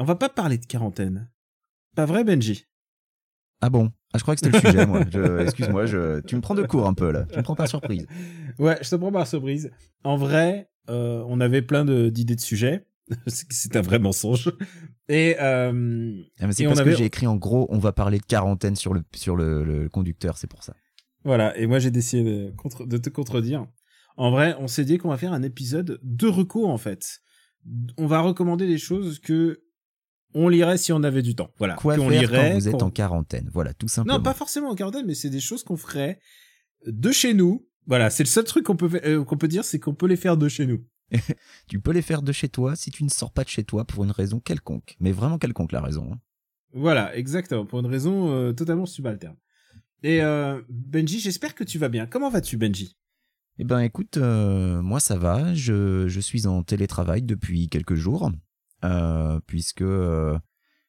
On va pas parler de quarantaine. Pas vrai Benji? Ah bon? Ah je crois que c'était le sujet moi. Excuse-moi, je... tu me prends de court un peu là. Tu me prends par surprise. Ouais, je te prends par surprise. En vrai, euh, on avait plein de- d'idées de sujets. C'est un vrai mensonge. Et euh, Ah, mais c'est parce avait- que j'ai écrit en gros, on va parler de quarantaine sur le sur le, le conducteur, c'est pour ça. Voilà, et moi j'ai décidé de, contre- de te contredire. En vrai, on s'est dit qu'on va faire un épisode de recours en fait. On va recommander des choses que on lirait si on avait du temps. Voilà, Quoi qu'on faire lirait. quand vous êtes en quarantaine? Voilà, tout simplement. Non, pas forcément en quarantaine, mais c'est des choses qu'on ferait de chez nous. Voilà, c'est le seul truc qu'on peut euh, qu'on peut dire, c'est qu'on peut les faire de chez nous. Tu peux les faire de chez toi si tu ne sors pas de chez toi pour une raison quelconque. Mais vraiment quelconque la raison. hein. Voilà, exactement, pour une raison euh, totalement subalterne. Et euh, Benji, j'espère que tu vas bien. Comment vas-tu, Benji? Eh ben écoute, moi ça va, je, je suis en télétravail depuis quelques jours, puisque euh,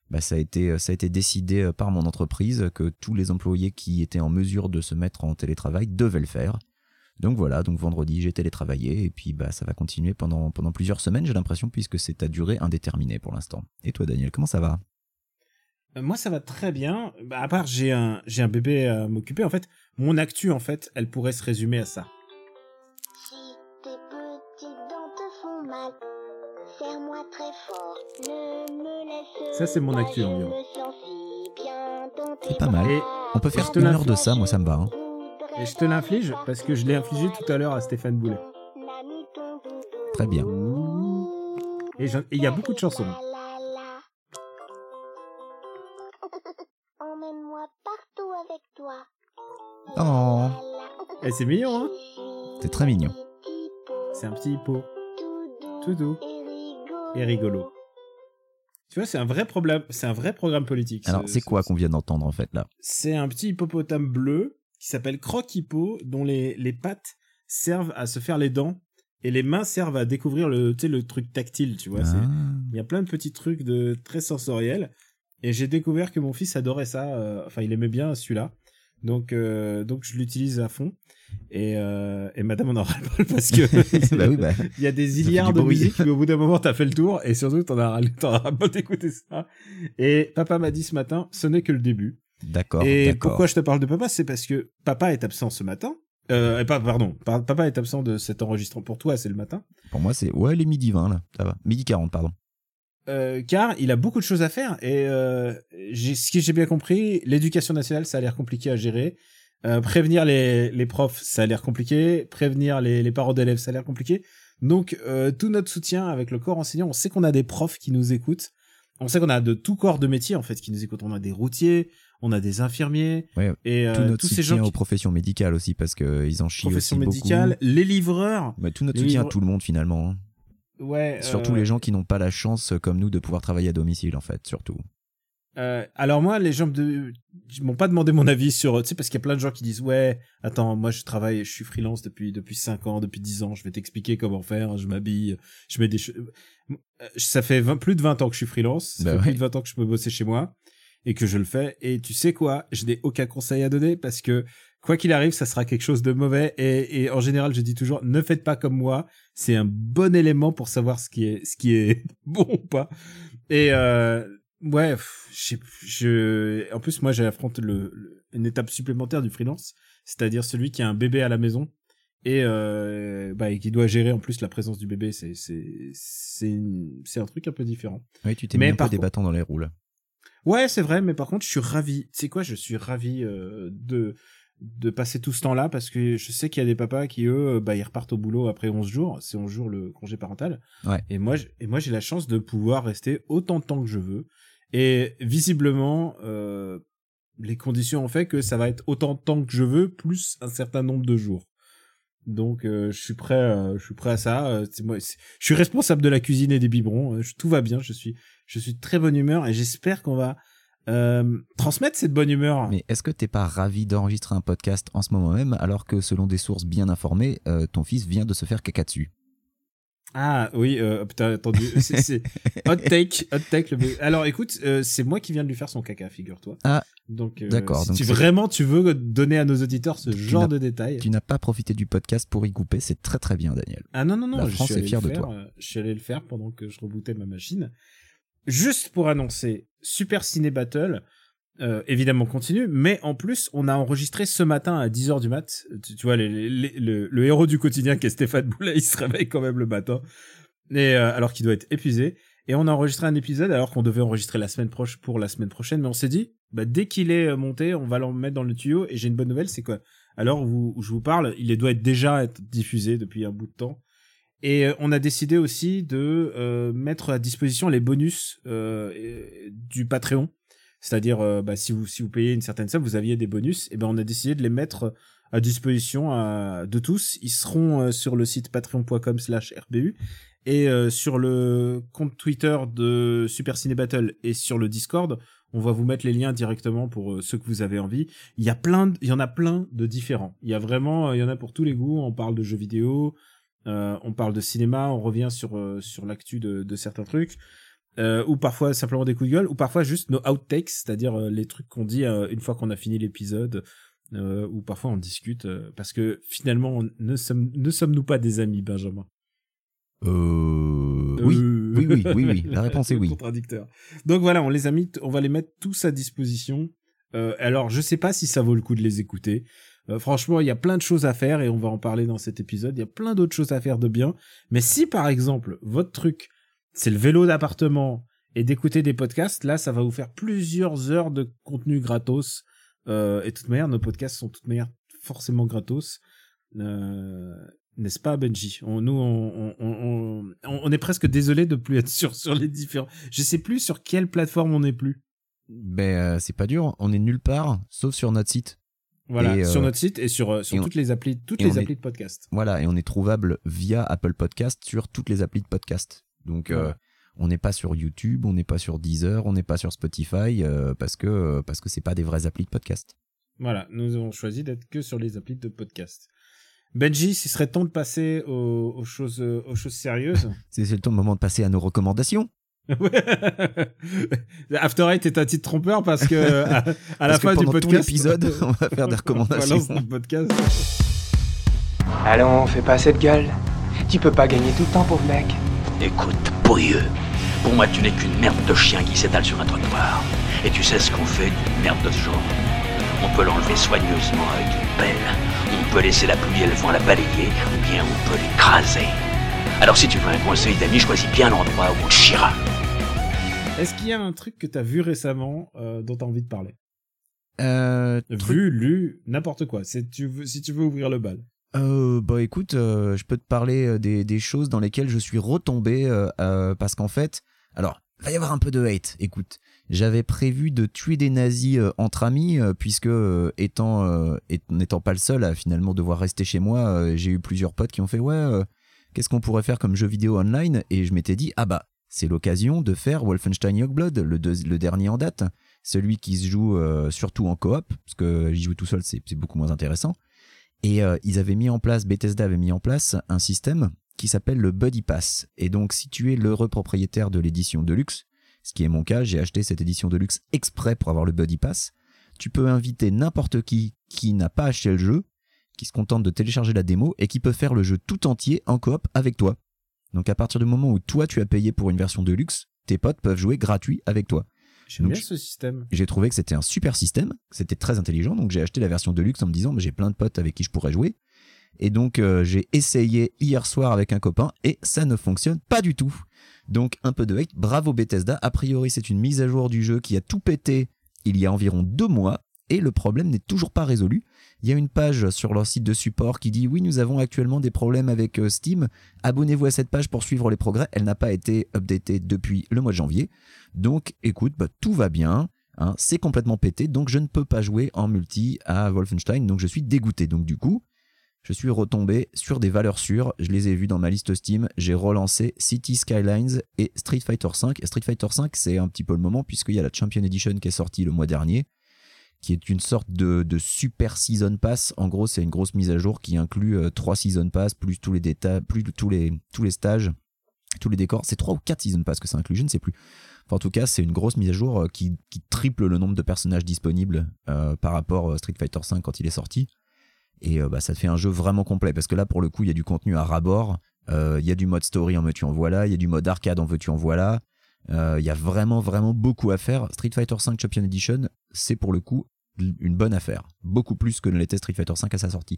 bah, ça, a été, ça a été décidé euh, par mon entreprise que tous les employés qui étaient en mesure de se mettre en télétravail devaient le faire. Donc voilà, donc vendredi j'ai télétravaillé et puis bah ça va continuer pendant, pendant plusieurs semaines j'ai l'impression puisque c'est à durée indéterminée pour l'instant. Et toi Daniel, comment ça va? Euh, Moi, ça va très bien. Bah, à part, j'ai un, j'ai un bébé à m'occuper. En fait, mon actu, en fait, elle pourrait se résumer à ça. Ça, c'est mon actu environ. C'est pas mal. Et On peut faire une heure de ça, moi ça me va. hein. Et je te l'inflige parce que je l'ai infligé tout à l'heure à Stéphane Boulet. Très bien. Et il y a beaucoup de chansons. Oh, Et c'est mignon, hein c'est très mignon. C'est un petit hippo. Tout doux. Et rigolo. Tu vois, c'est un vrai problème, c'est un vrai programme politique. Alors ce- c'est ce- quoi qu'on vient d'entendre en fait là? C'est un petit hippopotame bleu qui s'appelle Croc Hippo, dont les, les pattes servent à se faire les dents et les mains servent à découvrir le, le truc tactile, tu vois. Ah. Il y a plein de petits trucs de très sensoriels. Et j'ai découvert que mon fils adorait ça. euh, enfin, il aimait bien celui-là. Donc, euh, donc je l'utilise à fond. Et, euh, et madame en aura le parce que bah oui, bah. il y a des milliards de musique, mais au bout d'un moment, t'as fait le tour. Et surtout, t'en as, t'en as pas d'écouter ça. Et papa m'a dit ce matin, ce n'est que le début. D'accord. Et pourquoi je te parle de papa, c'est parce que papa est absent ce matin. Euh, pardon, pa- papa est absent de cet enregistrement. Pour toi, c'est le matin. Pour moi, c'est. Ouais, les midi 20 là, ça va. Midi 40, pardon. Euh, car il a beaucoup de choses à faire et euh, ce que j'ai bien compris, l'éducation nationale, ça a l'air compliqué à gérer. Euh, prévenir les, les profs, ça a l'air compliqué. Prévenir les, les parents d'élèves, ça a l'air compliqué. Donc, tout notre soutien avec le corps enseignant, on sait qu'on a des profs qui nous écoutent. On sait qu'on a de tout corps de métier, en fait, qui nous écoutent. On a des routiers, on a des infirmiers. Ouais, et tout notre tous ces soutien gens aux qui... professions médicales aussi parce que ils en chient Profession aussi médicale, beaucoup. les livreurs. Mais tout notre soutien à tout le monde finalement. Ouais. Surtout euh, les gens qui n'ont pas la chance euh, comme nous de pouvoir travailler à domicile en fait, surtout. Euh, alors moi, les gens de... ils m'ont pas demandé mon avis sur, tu sais, parce qu'il y a plein de gens qui disent, ouais, attends, moi je travaille, je suis freelance depuis depuis cinq ans, depuis 10 ans, je vais t'expliquer comment faire, je m'habille, je mets des, Euh, ça fait 20 plus de 20 ans que je suis freelance, ça Bah fait ouais. plus de 20 ans que je peux bosser chez moi et que je le fais. Et tu sais quoi, je n'ai aucun conseil à donner parce que quoi qu'il arrive, ça sera quelque chose de mauvais. Et, et en général, je dis toujours, ne faites pas comme moi. C'est un bon élément pour savoir ce qui est ce qui est bon ou pas. Et euh, ouais, je, je, en plus moi j'affronte le, le- une étape supplémentaire du freelance, c'est-à-dire celui qui a un bébé à la maison et euh, bah, et qui doit gérer en plus la présence du bébé. C'est c'est un truc un peu différent. Oui, tu t'es mis un peu des bâtons dans les roues là. Ouais, c'est vrai, mais par contre, je suis ravi. Tu sais quoi, je suis ravi euh, de de passer tout ce temps-là parce que je sais qu'il y a des papas qui eux, bah ils repartent au boulot après 11 jours, c'est 11 jours le congé parental. Ouais. Et moi, et moi j'ai la chance de pouvoir rester autant de temps que je veux. Et visiblement, euh, les conditions ont fait que ça va être autant de temps que je veux plus un certain nombre de jours. Donc euh, je suis prêt, euh, je suis prêt à ça. Euh, moi, je suis responsable de la cuisine et des biberons. euh, tout va bien. Je suis, je suis de très bonne humeur et j'espère qu'on va euh, transmettre cette bonne humeur. Mais est-ce que t'es pas ravi d'enregistrer un podcast en ce moment même alors que selon des sources bien informées, euh, ton fils vient de se faire caca dessus? Ah oui, euh, putain, attendu. C'est, hot take, hot take. Le... Alors écoute, euh, c'est moi qui viens de lui faire son caca, figure-toi. Ah, donc euh, d'accord, Si donc tu c'est- vraiment tu veux donner à nos auditeurs ce genre de détails. Tu n'as pas profité du podcast pour y couper, c'est très très bien Daniel. Ah non non non, La je France suis est allé fière le de toi. je suis allé le faire pendant que je rebootais ma machine. Juste pour annoncer Super Ciné Battle. euh, évidemment continue, mais en plus on a enregistré ce matin à 10h du mat. Tu, vois le, le héros du quotidien qui est Stéphane Boulet, il se réveille quand même le matin, et euh, alors qu'il doit être épuisé. Et on a enregistré un épisode alors qu'on devait enregistrer la semaine proche pour la semaine prochaine, mais on s'est dit bah dès qu'il est euh, monté, on va l'en mettre dans le tuyau. Et j'ai une bonne nouvelle, c'est quoi Alors où, où je vous parle, il doit être déjà être diffusé depuis un bout de temps. Et euh, on a décidé aussi de euh, mettre à disposition les bonus euh, du Patreon. C'est-à-dire, euh, bah, si vous si vous payez une certaine somme, vous aviez des bonus. Et ben on a décidé de les mettre à disposition à- de tous. Ils seront euh, sur le site patreon.com/rbu et euh, sur le compte Twitter de Super Ciné Battle et sur le Discord. On va vous mettre les liens directement pour ceux que vous avez envie. Il y a plein, de- il y en a plein de différents. Il y a vraiment, il y en a pour tous les goûts. On parle de jeux vidéo, euh, on parle de cinéma, on revient sur euh, sur l'actu de, de certains trucs, euh, ou parfois simplement des coups de gueule, ou parfois juste nos outtakes, c'est-à-dire les trucs qu'on dit une fois qu'on a fini l'épisode, ou parfois on discute, parce que finalement on- ne sommes ne sommes-nous pas des amis, Benjamin? Euh... Oui, oui, oui, oui, oui. La réponse est oui. Contradicteur. Donc voilà, on les a mis, on va les mettre tous à disposition. Alors, je sais pas si ça vaut le coup de les écouter. Euh, franchement, il y a plein de choses à faire et on va en parler dans cet épisode. Il y a plein d'autres choses à faire de bien. Mais si par exemple votre truc c'est le vélo d'appartement et d'écouter des podcasts, là, ça va vous faire plusieurs heures de contenu gratos. Euh, et de toute manière, nos podcasts sont de toute manière forcément gratos. Euh, n'est-ce pas Benji? Nous, on, est presque désolé de plus être sur les différents. Je sais plus sur quelle plateforme on est plus. Ben, c'est pas dur, on est nulle part, sauf sur notre site. Voilà, Et, euh, sur notre site et sur euh, sur et on- toutes les applis, toutes les on est- applis de podcast. Voilà, et on est trouvable via Apple Podcast sur toutes les applis de podcast. Donc, euh, on n'est pas sur YouTube, on n'est pas sur Deezer, on n'est pas sur Spotify, euh, parce que euh, parce que c'est pas des vraies applis de podcast. Voilà, nous avons choisi d'être que sur les applis de podcast. Benji, ce serait temps de passer aux, aux choses euh, aux choses sérieuses. C'est c'est le temps, le moment de passer à nos recommandations. Ouais. After Eight est un titre trompeur parce que à, à la Parce fin du podcast, on va faire des recommandations. on podcast. Allons, fais pas cette gueule. Tu peux pas gagner tout le temps, pauvre mec. Écoute, pourrieux. Pour moi, tu n'es qu'une merde de chien qui s'étale sur un trottoir. Et tu sais ce qu'on fait d'une merde de ce genre On peut l'enlever soigneusement avec une pelle. On peut laisser la pluie et le vent la balayer, ou bien on peut l'écraser. Alors si tu veux un conseil d'ami, choisis bien l'endroit où on chiera. Est-ce qu'il y a un truc que t'as vu récemment euh, dont t'as envie de parler? Euh, truc- Vu, lu, n'importe quoi. C'est tu veux, si tu veux ouvrir le bal. Euh, bah écoute, euh, je peux te parler euh, des, des choses dans lesquelles je suis retombé euh, parce qu'en fait, alors, va y avoir un peu de hate. Écoute, j'avais prévu de tuer des nazis entre amis puisque étant n'étant pas le seul à finalement devoir rester chez moi, j'ai eu plusieurs potes qui ont fait ouais, qu'est-ce qu'on pourrait faire comme jeu vidéo online? Et je m'étais dit ah bah c'est l'occasion de faire Wolfenstein Youngblood, le, dernier en date, celui qui se joue euh, surtout en coop parce que j'y joue tout seul, c'est c'est beaucoup moins intéressant. Et euh, ils avaient mis en place, Bethesda avait mis en place un système qui s'appelle le Buddy Pass. Et donc, si tu es l'heureux propriétaire de l'édition Deluxe, ce qui est mon cas, j'ai acheté cette édition Deluxe exprès pour avoir le Buddy Pass, tu peux inviter n'importe qui qui n'a pas acheté le jeu, qui se contente de télécharger la démo et qui peut faire le jeu tout entier en coop avec toi. Donc, à partir du moment où toi tu as payé pour une version Deluxe, tes potes peuvent jouer gratuit avec toi J'aime bien ce système. j'ai trouvé que c'était un super système, que c'était très intelligent, donc j'ai acheté la version de luxe en me disant mais j'ai plein de potes avec qui je pourrais jouer. Et donc euh, j'ai essayé hier soir avec un copain et ça ne fonctionne pas du tout. Donc un peu de hate, bravo Bethesda, a priori c'est une mise à jour du jeu qui a tout pété il y a environ deux mois et le problème n'est toujours pas résolu. Il y a une page sur leur site de support qui dit oui nous avons actuellement des problèmes avec euh, Steam, abonnez-vous à cette page pour suivre les progrès, elle n'a pas été updatée depuis le mois de janvier. Donc écoute, bah, tout va bien. hein, c'est complètement pété, donc je ne peux pas jouer en multi à Wolfenstein, donc je suis dégoûté. Donc du coup, je suis retombé sur des valeurs sûres. Je les ai vues dans ma liste Steam. J'ai relancé City Skylines et Street Fighter V. Et Street Fighter V, c'est un petit peu le moment puisqu'il y a la Champion Edition qui est sortie le mois dernier, qui est une sorte de, super season pass. En gros, c'est une grosse mise à jour qui inclut euh, trois season pass plus tous les détails, plus tous les tous les stages, tous les décors. C'est trois ou quatre season pass que ça inclut, je ne sais plus. En tout cas, c'est une grosse mise à jour euh, qui, triple le nombre de personnages disponibles euh, par rapport à Street Fighter V quand il est sorti. Et bah, ça te fait un jeu vraiment complet parce que là, pour le coup, il y a du contenu à rabord. Il y a du mode story en veux-tu en voilà. Il y a du mode arcade en veux-tu en voilà. Euh, Il y a vraiment, vraiment beaucoup à faire. Street Fighter V Champion Edition, c'est pour le coup une bonne affaire. Beaucoup plus que ne l'était Street Fighter V à sa sortie.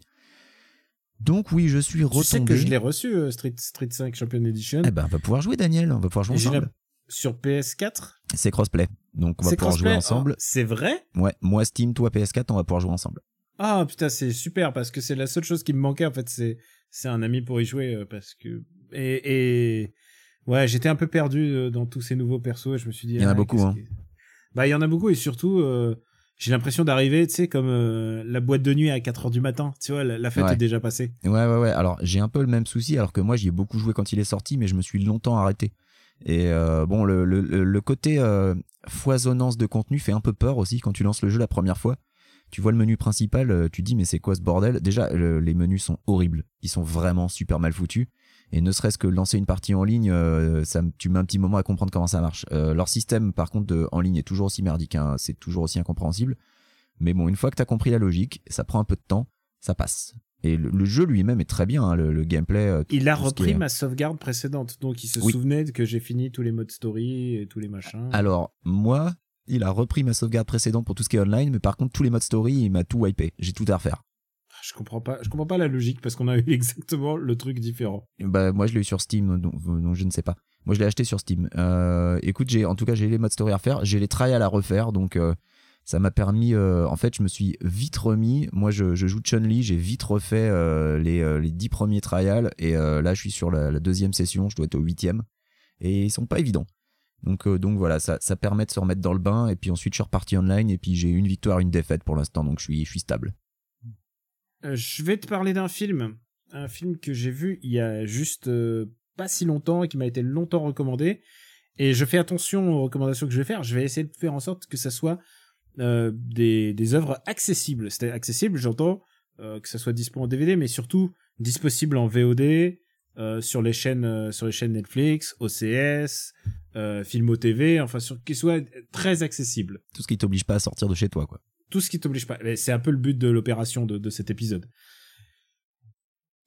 Donc oui, je suis retombé. Tu sais que je l'ai reçu, euh, Street, Street 5 Champion Edition. Eh ben, on va pouvoir jouer, Daniel. On va pouvoir jouer Et ensemble. Sur PS4. C'est crossplay. Donc on va pouvoir jouer ensemble. Oh, C'est vrai? Ouais, moi Steam, toi PS4, on va pouvoir jouer ensemble. Ah putain, c'est super parce que c'est la seule chose qui me manquait en fait, c'est c'est un ami pour y jouer euh, parce que et, et ouais, j'étais un peu perdu euh, dans tous ces nouveaux persos et je me suis dit Il y en a ah, beaucoup, hein. qui- Bah il y en a beaucoup et surtout euh, j'ai l'impression d'arriver, tu sais comme euh, la boîte de nuit à 4 heures du matin, tu vois, la, la fête Ouais. est déjà passée. Ouais, ouais, ouais. Alors, j'ai un peu le même souci, alors que moi, j'y ai beaucoup joué quand il est sorti, mais je me suis longtemps arrêté. Et euh, bon, le, le, le- le côté foisonnance de contenu fait un peu peur aussi quand tu lances le jeu la première fois. Tu vois le menu principal, tu te dis mais c'est quoi ce bordel? Déjà, le- les menus sont horribles. Ils sont vraiment super mal foutus. Et ne serait-ce que lancer une partie en ligne, euh, ça, me- tu mets un petit moment à comprendre comment ça marche. Euh, leur système, par contre, de, en ligne est toujours aussi merdique. hein. C'est toujours aussi incompréhensible. Mais bon, une fois que tu as compris la logique, ça prend un peu de temps, ça passe. Et le, le jeu lui-même est très bien, hein, le, le gameplay. euh, Il a repris est- ma sauvegarde précédente, donc il se Oui. souvenait que j'ai fini tous les modes story et tous les machins. Alors, moi, il a repris ma sauvegarde précédente pour tout ce qui est online, mais par contre, tous les modes story, il m'a tout wipé. J'ai tout à refaire. Je comprends pas, je comprends pas la logique parce qu'on a eu exactement le truc différent. Bah, moi, je l'ai eu sur Steam, donc, donc je ne sais pas. Moi, je l'ai acheté sur Steam. Euh, écoute, j'ai, en tout cas, j'ai les modes story à refaire. J'ai les trials à refaire, donc euh, ça m'a permis. euh, en fait, je me suis vite remis. Moi, je, joue Chun-Li, j'ai vite refait les, les 10 premiers trials, et là, je suis sur la, deuxième session, je dois être au huitième, et ils sont pas évidents. Donc, donc voilà, ça, ça permet de se remettre dans le bain, et puis ensuite, je suis reparti online, et puis j'ai une victoire, une défaite pour l'instant, donc je suis, je suis stable. Euh, je vais te parler d'un film, un film que j'ai vu il y a juste euh, pas si longtemps et qui m'a été longtemps recommandé. Et je fais attention aux recommandations que je vais faire. Je vais essayer de faire en sorte que ça soit euh, des, des œuvres accessibles. C'est accessible, j'entends euh, que ça soit dispo en DVD, mais surtout disponible en VOD sur les chaînes sur les chaînes Netflix, OCS, Filmo TV, enfin sur qui soit très accessible Tout ce qui t'oblige pas à sortir de chez toi, quoi. Tout ce qui t'oblige pas. C'est un peu le but de l'opération de, de cet épisode.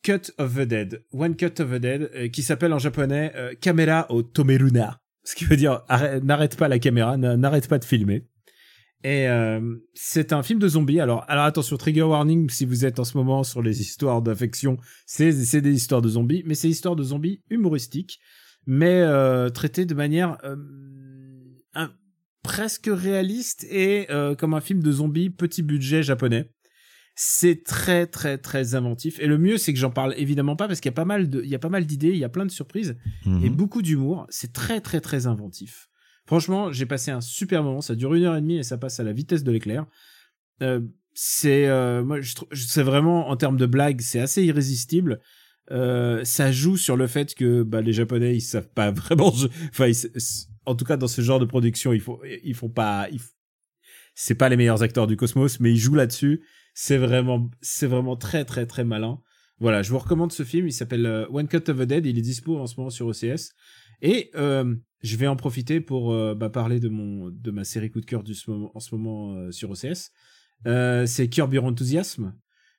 Cut of the Dead, One Cut of the Dead, euh, qui s'appelle en japonais euh, Kamera o Tomeruna, ce qui veut dire arrête- n'arrête pas la caméra, n'arrête pas de filmer. Et euh, c'est un film de zombies. Alors, alors attention, trigger warning si vous êtes en ce moment sur les histoires d'affection, c'est des histoires de zombies, mais c'est histoires de zombies humoristiques, mais euh, de manière euh, presque réaliste et euh, comme un film de zombies petit budget japonais. C'est très très très inventif et le mieux c'est que j'en parle évidemment pas parce qu'il y a pas mal de il y a pas mal d'idées, il y a plein de surprises Mhm. et beaucoup d'humour. C'est très très très inventif. Franchement, j'ai passé un super moment. Ça dure une heure et demie et ça passe à la vitesse de l'éclair. Euh, c'est euh, moi je c'est vraiment en termes de blagues c'est assez irrésistible. Euh, ça joue sur le fait que bah, les Japonais ils savent pas vraiment. Enfin, ils- en tout cas dans ce genre de production ils font ils font pas. ils f- C'est pas les meilleurs acteurs du cosmos, mais ils jouent là-dessus. C'est vraiment c'est vraiment très très très malin. Voilà, je vous recommande ce film. Il s'appelle euh, One Cut of the Dead. Il est dispo en ce moment sur OCS. Et euh, je vais en profiter pour euh, bah, parler de mon de ma série coup de cœur du en ce moment sur OCS. C'est Curb Your Enthusiasm.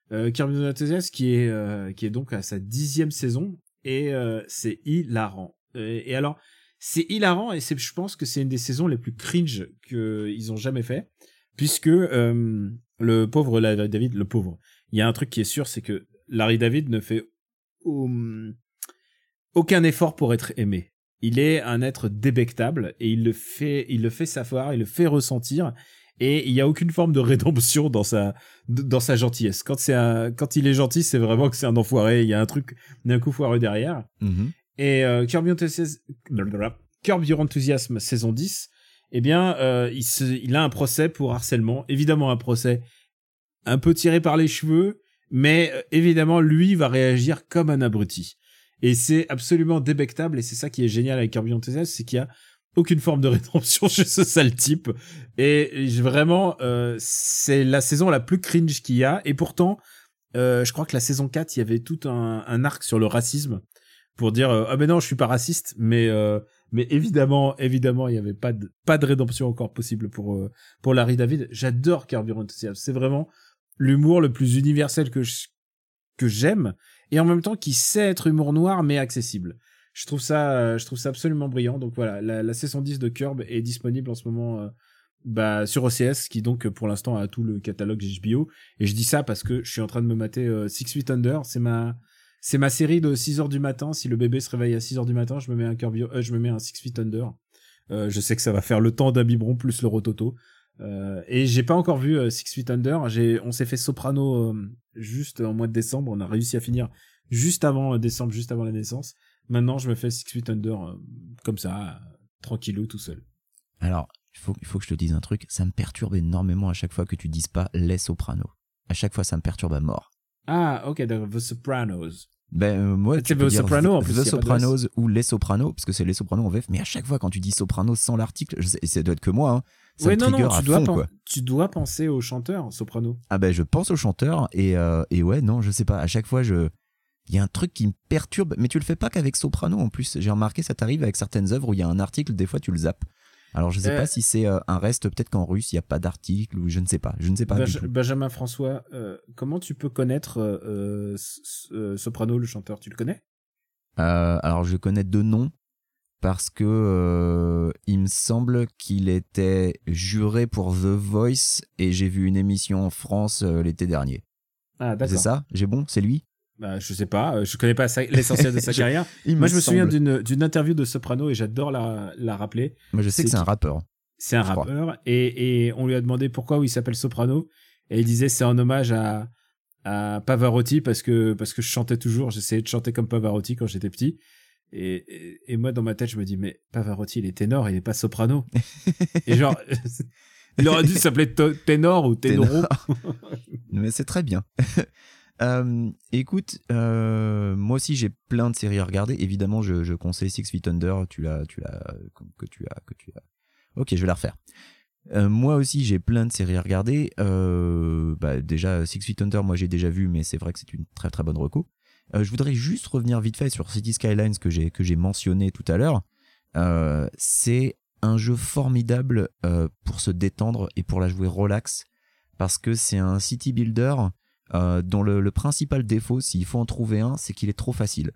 Curb Your Enthusiasm qui est qui est donc à sa dixième saison et c'est hilarant. Et, et alors c'est hilarant et je pense que c'est une des saisons les plus cringe que ils ont jamais fait puisque euh, le pauvre Larry David le pauvre. Il y a un truc qui est sûr c'est que Larry David ne fait aucun effort pour être aimé. Il est un être débectable et il le fait il le fait savoir il le fait ressentir et il y a aucune forme de rédemption dans sa dans sa gentillesse. Quand c'est quand il est gentil c'est vraiment que c'est un enfoiré il y a un truc il y a un coup foireux derrière. Mhm. Et euh, Curb Your Curb Your saison 10, eh bien, euh, il, se, il a un procès pour harcèlement. Évidemment, un procès un peu tiré par les cheveux, Mais euh, évidemment, lui va réagir comme un abruti. Et c'est absolument débectable, et c'est ça qui est génial avec Kirby Enthusiast, c'est qu'il y a aucune forme de rédemption chez ce sale type. Et vraiment, euh, c'est la saison la plus cringe qu'il y a. Et pourtant, euh, je crois que la saison 4, il y avait tout un, un arc sur le racisme pour dire euh, ah ben non, je suis pas raciste, mais euh, mais évidemment, évidemment, il y avait pas de pas de rédemption encore possible pour euh, pour Larry David. J'adore Enthusiast. C'est vraiment l'humour le plus universel que je, que j'aime et en même temps qui sait être humour noir mais accessible. Je trouve ça, je trouve ça absolument brillant. Donc voilà, la, la saison 10 de Curb est disponible en ce moment euh, bah, sur OCS, qui donc pour l'instant a tout le catalogue HBO. Et je dis ça parce que je suis en train de me mater euh, Six Feet Under. C'est ma, c'est ma série de 6 heures du matin. Si le bébé se réveille à 6 heures du matin, je me mets un Kirby, euh, je me mets un Six Feet Under. Euh, je sais que ça va faire le temps d'un biberon plus le rototo. Euh, et j'ai pas encore vu euh, Six Feet Under. J'ai, on s'est fait Soprano euh, juste en mois de décembre. On a réussi à finir juste avant décembre, juste avant la naissance. Maintenant, je me fais Six Feet Under comme ça, tranquillou, tout seul. Alors, il faut, il faut que je te dise un truc, ça me perturbe énormément à chaque fois que tu dises pas les sopranos. À chaque fois, ça me perturbe à mort. Ah, ok, The Sopranos. Ben, euh, moi, C'est tu peux The dire Soprano, en The plus, de Sopranos ou Les Sopranos, parce que c'est Les Sopranos en VF, mais à chaque fois quand tu dis Sopranos sans l'article, et ça doit être que moi, hein, ça Ouais, me non, trigger non, à tu dois, fond, pen- quoi. tu dois penser au chanteur, Soprano. Ah ben, je pense au chanteur, et, euh, et ouais, non, je sais pas, à chaque fois, je... Il y a un truc qui me perturbe, mais tu le fais pas qu'avec Soprano en plus. J'ai remarqué, ça t'arrive avec certaines œuvres où il y a un article, des fois tu le zappes. Alors je sais Euh, pas si c'est euh, un reste, peut-être qu'en russe il y a pas d'article ou je ne sais pas, je ne sais pas du Benj- tout. Benjamin François, euh, comment tu peux connaître euh, euh, euh, Soprano, le chanteur? Tu le connais? Euh, alors je connais deux noms parce que euh, il me semble qu'il était juré pour The Voice et j'ai vu une émission en France euh, l'été dernier. Ah, C'est ça? J'ai bon? C'est lui? Bah, je sais pas, euh, je connais pas l'essentiel de sa Je- carrière. Moi, je me souviens semble. d'une d'une interview de Soprano et j'adore la, la rappeler. Moi je sais que c'est un rappeur. C'est un rappeur et, et on lui a demandé pourquoi il s'appelle Soprano et il disait c'est en hommage à, à Pavarotti parce que parce que je chantais toujours, j'essayais de chanter comme Pavarotti quand j'étais petit. Et, et, et moi dans ma tête je me dis mais Pavarotti il est ténor, il est pas soprano. et genre il aurait dû s'appeler ténor ou ténoro. Mais c'est très bien. Euh, écoute, euh, moi aussi j'ai plein de séries à regarder. Évidemment, je, conseille Six Feet Under. Tu l'as, tu l'as, que tu as, que tu as. Ok, je vais la refaire. Euh, moi aussi j'ai plein de séries à regarder. Bah, déjà Six Feet Under, moi j'ai déjà vu, mais c'est vrai que c'est une très très bonne reco. Je voudrais juste revenir vite fait sur City Skylines que j'ai que j'ai mentionné tout à l'heure. C'est un jeu formidable pour se détendre et pour la jouer relax parce que c'est un city builder euh, dont le, principal défaut, s'il faut en trouver un, c'est qu'il est trop facile.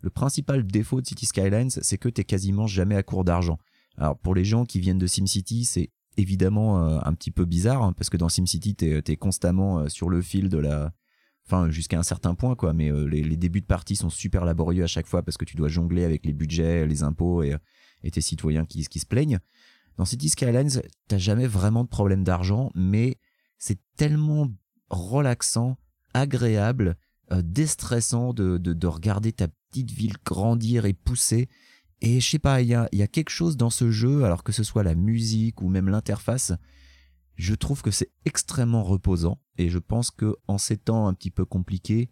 Le principal défaut de City Skylines, c'est que t'es quasiment jamais à court d'argent. Alors pour les gens qui viennent de SimCity, c'est évidemment euh, un petit peu bizarre hein, parce que dans SimCity, t'es es constamment euh, sur le fil de la, enfin jusqu'à un certain point quoi. Mais euh, les, débuts de partie sont super laborieux à chaque fois parce que tu dois jongler avec les budgets, les impôts et, et tes citoyens qui, qui se plaignent. Dans City Skylines, t'as jamais vraiment de problème d'argent, mais c'est tellement relaxant, agréable, euh, déstressant de, de, de regarder ta petite ville grandir et pousser. Et je sais pas, il y a, y a quelque chose dans ce jeu, alors que ce soit la musique ou même l'interface, je trouve que c'est extrêmement reposant. Et je pense que en ces temps un petit peu compliqués,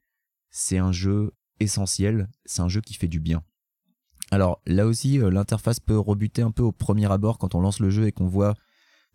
c'est un jeu essentiel, c'est un jeu qui fait du bien. Alors là aussi, euh, l'interface peut rebuter un peu au premier abord quand on lance le jeu et qu'on voit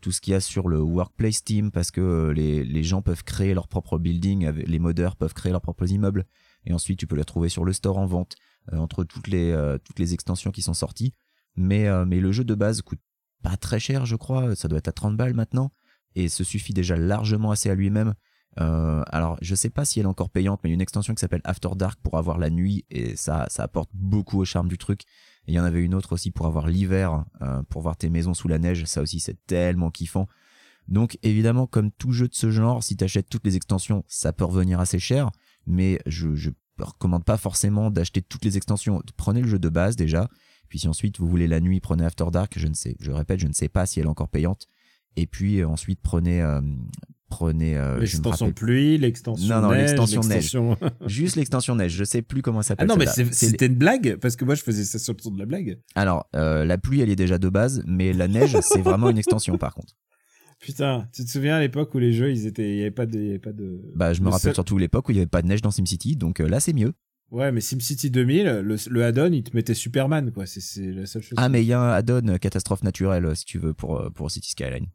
tout ce qu'il y a sur le Workplace Team parce que euh, les, gens peuvent créer leur propre building, les modeurs peuvent créer leurs propres immeubles et ensuite tu peux les trouver sur le store en vente euh, entre toutes les, euh, toutes les extensions qui sont sorties. Mais, le jeu de base coûte pas très cher, je crois, ça doit être à 30 balles maintenant et se suffit déjà largement assez à lui-même. Alors, je sais pas si elle est encore payante, mais il y a une extension qui s'appelle After Dark pour avoir la nuit et ça, ça apporte beaucoup au charme du truc. Et il y en avait une autre aussi pour avoir l'hiver, euh, pour voir tes maisons sous la neige. Ça aussi, c'est tellement kiffant. Donc, évidemment, comme tout jeu de ce genre, si t'achètes toutes les extensions, ça peut revenir assez cher. Mais je, je recommande pas forcément d'acheter toutes les extensions. Prenez le jeu de base déjà. Puis si ensuite vous voulez la nuit, prenez After Dark. Je ne sais, je répète, je ne sais pas si elle est encore payante. Et puis euh, ensuite prenez, euh, prenez. euh, L'extension pluie, l'extension Non, non, neige, l'extension neige. Juste l'extension neige, je sais plus comment elle ah s'appelle. non, mais c'était une blague parce que moi je faisais ça sur le ton de la blague. Alors, euh, la pluie, elle est déjà de base, mais la neige, c'est vraiment une extension par contre. Putain, tu te souviens à l'époque où les jeux, ils étaient, il y avait pas de, il y avait pas de. Bah, je me Le rappelle seul- surtout l'époque où il y avait pas de neige dans SimCity, donc euh, là c'est mieux. Ouais, mais SimCity 2000, le, le add-on, il te mettait Superman, quoi. C'est, la seule chose. Ah, mais il y a un add-on euh, catastrophe naturelle, si tu veux, pour, pour City Skyline.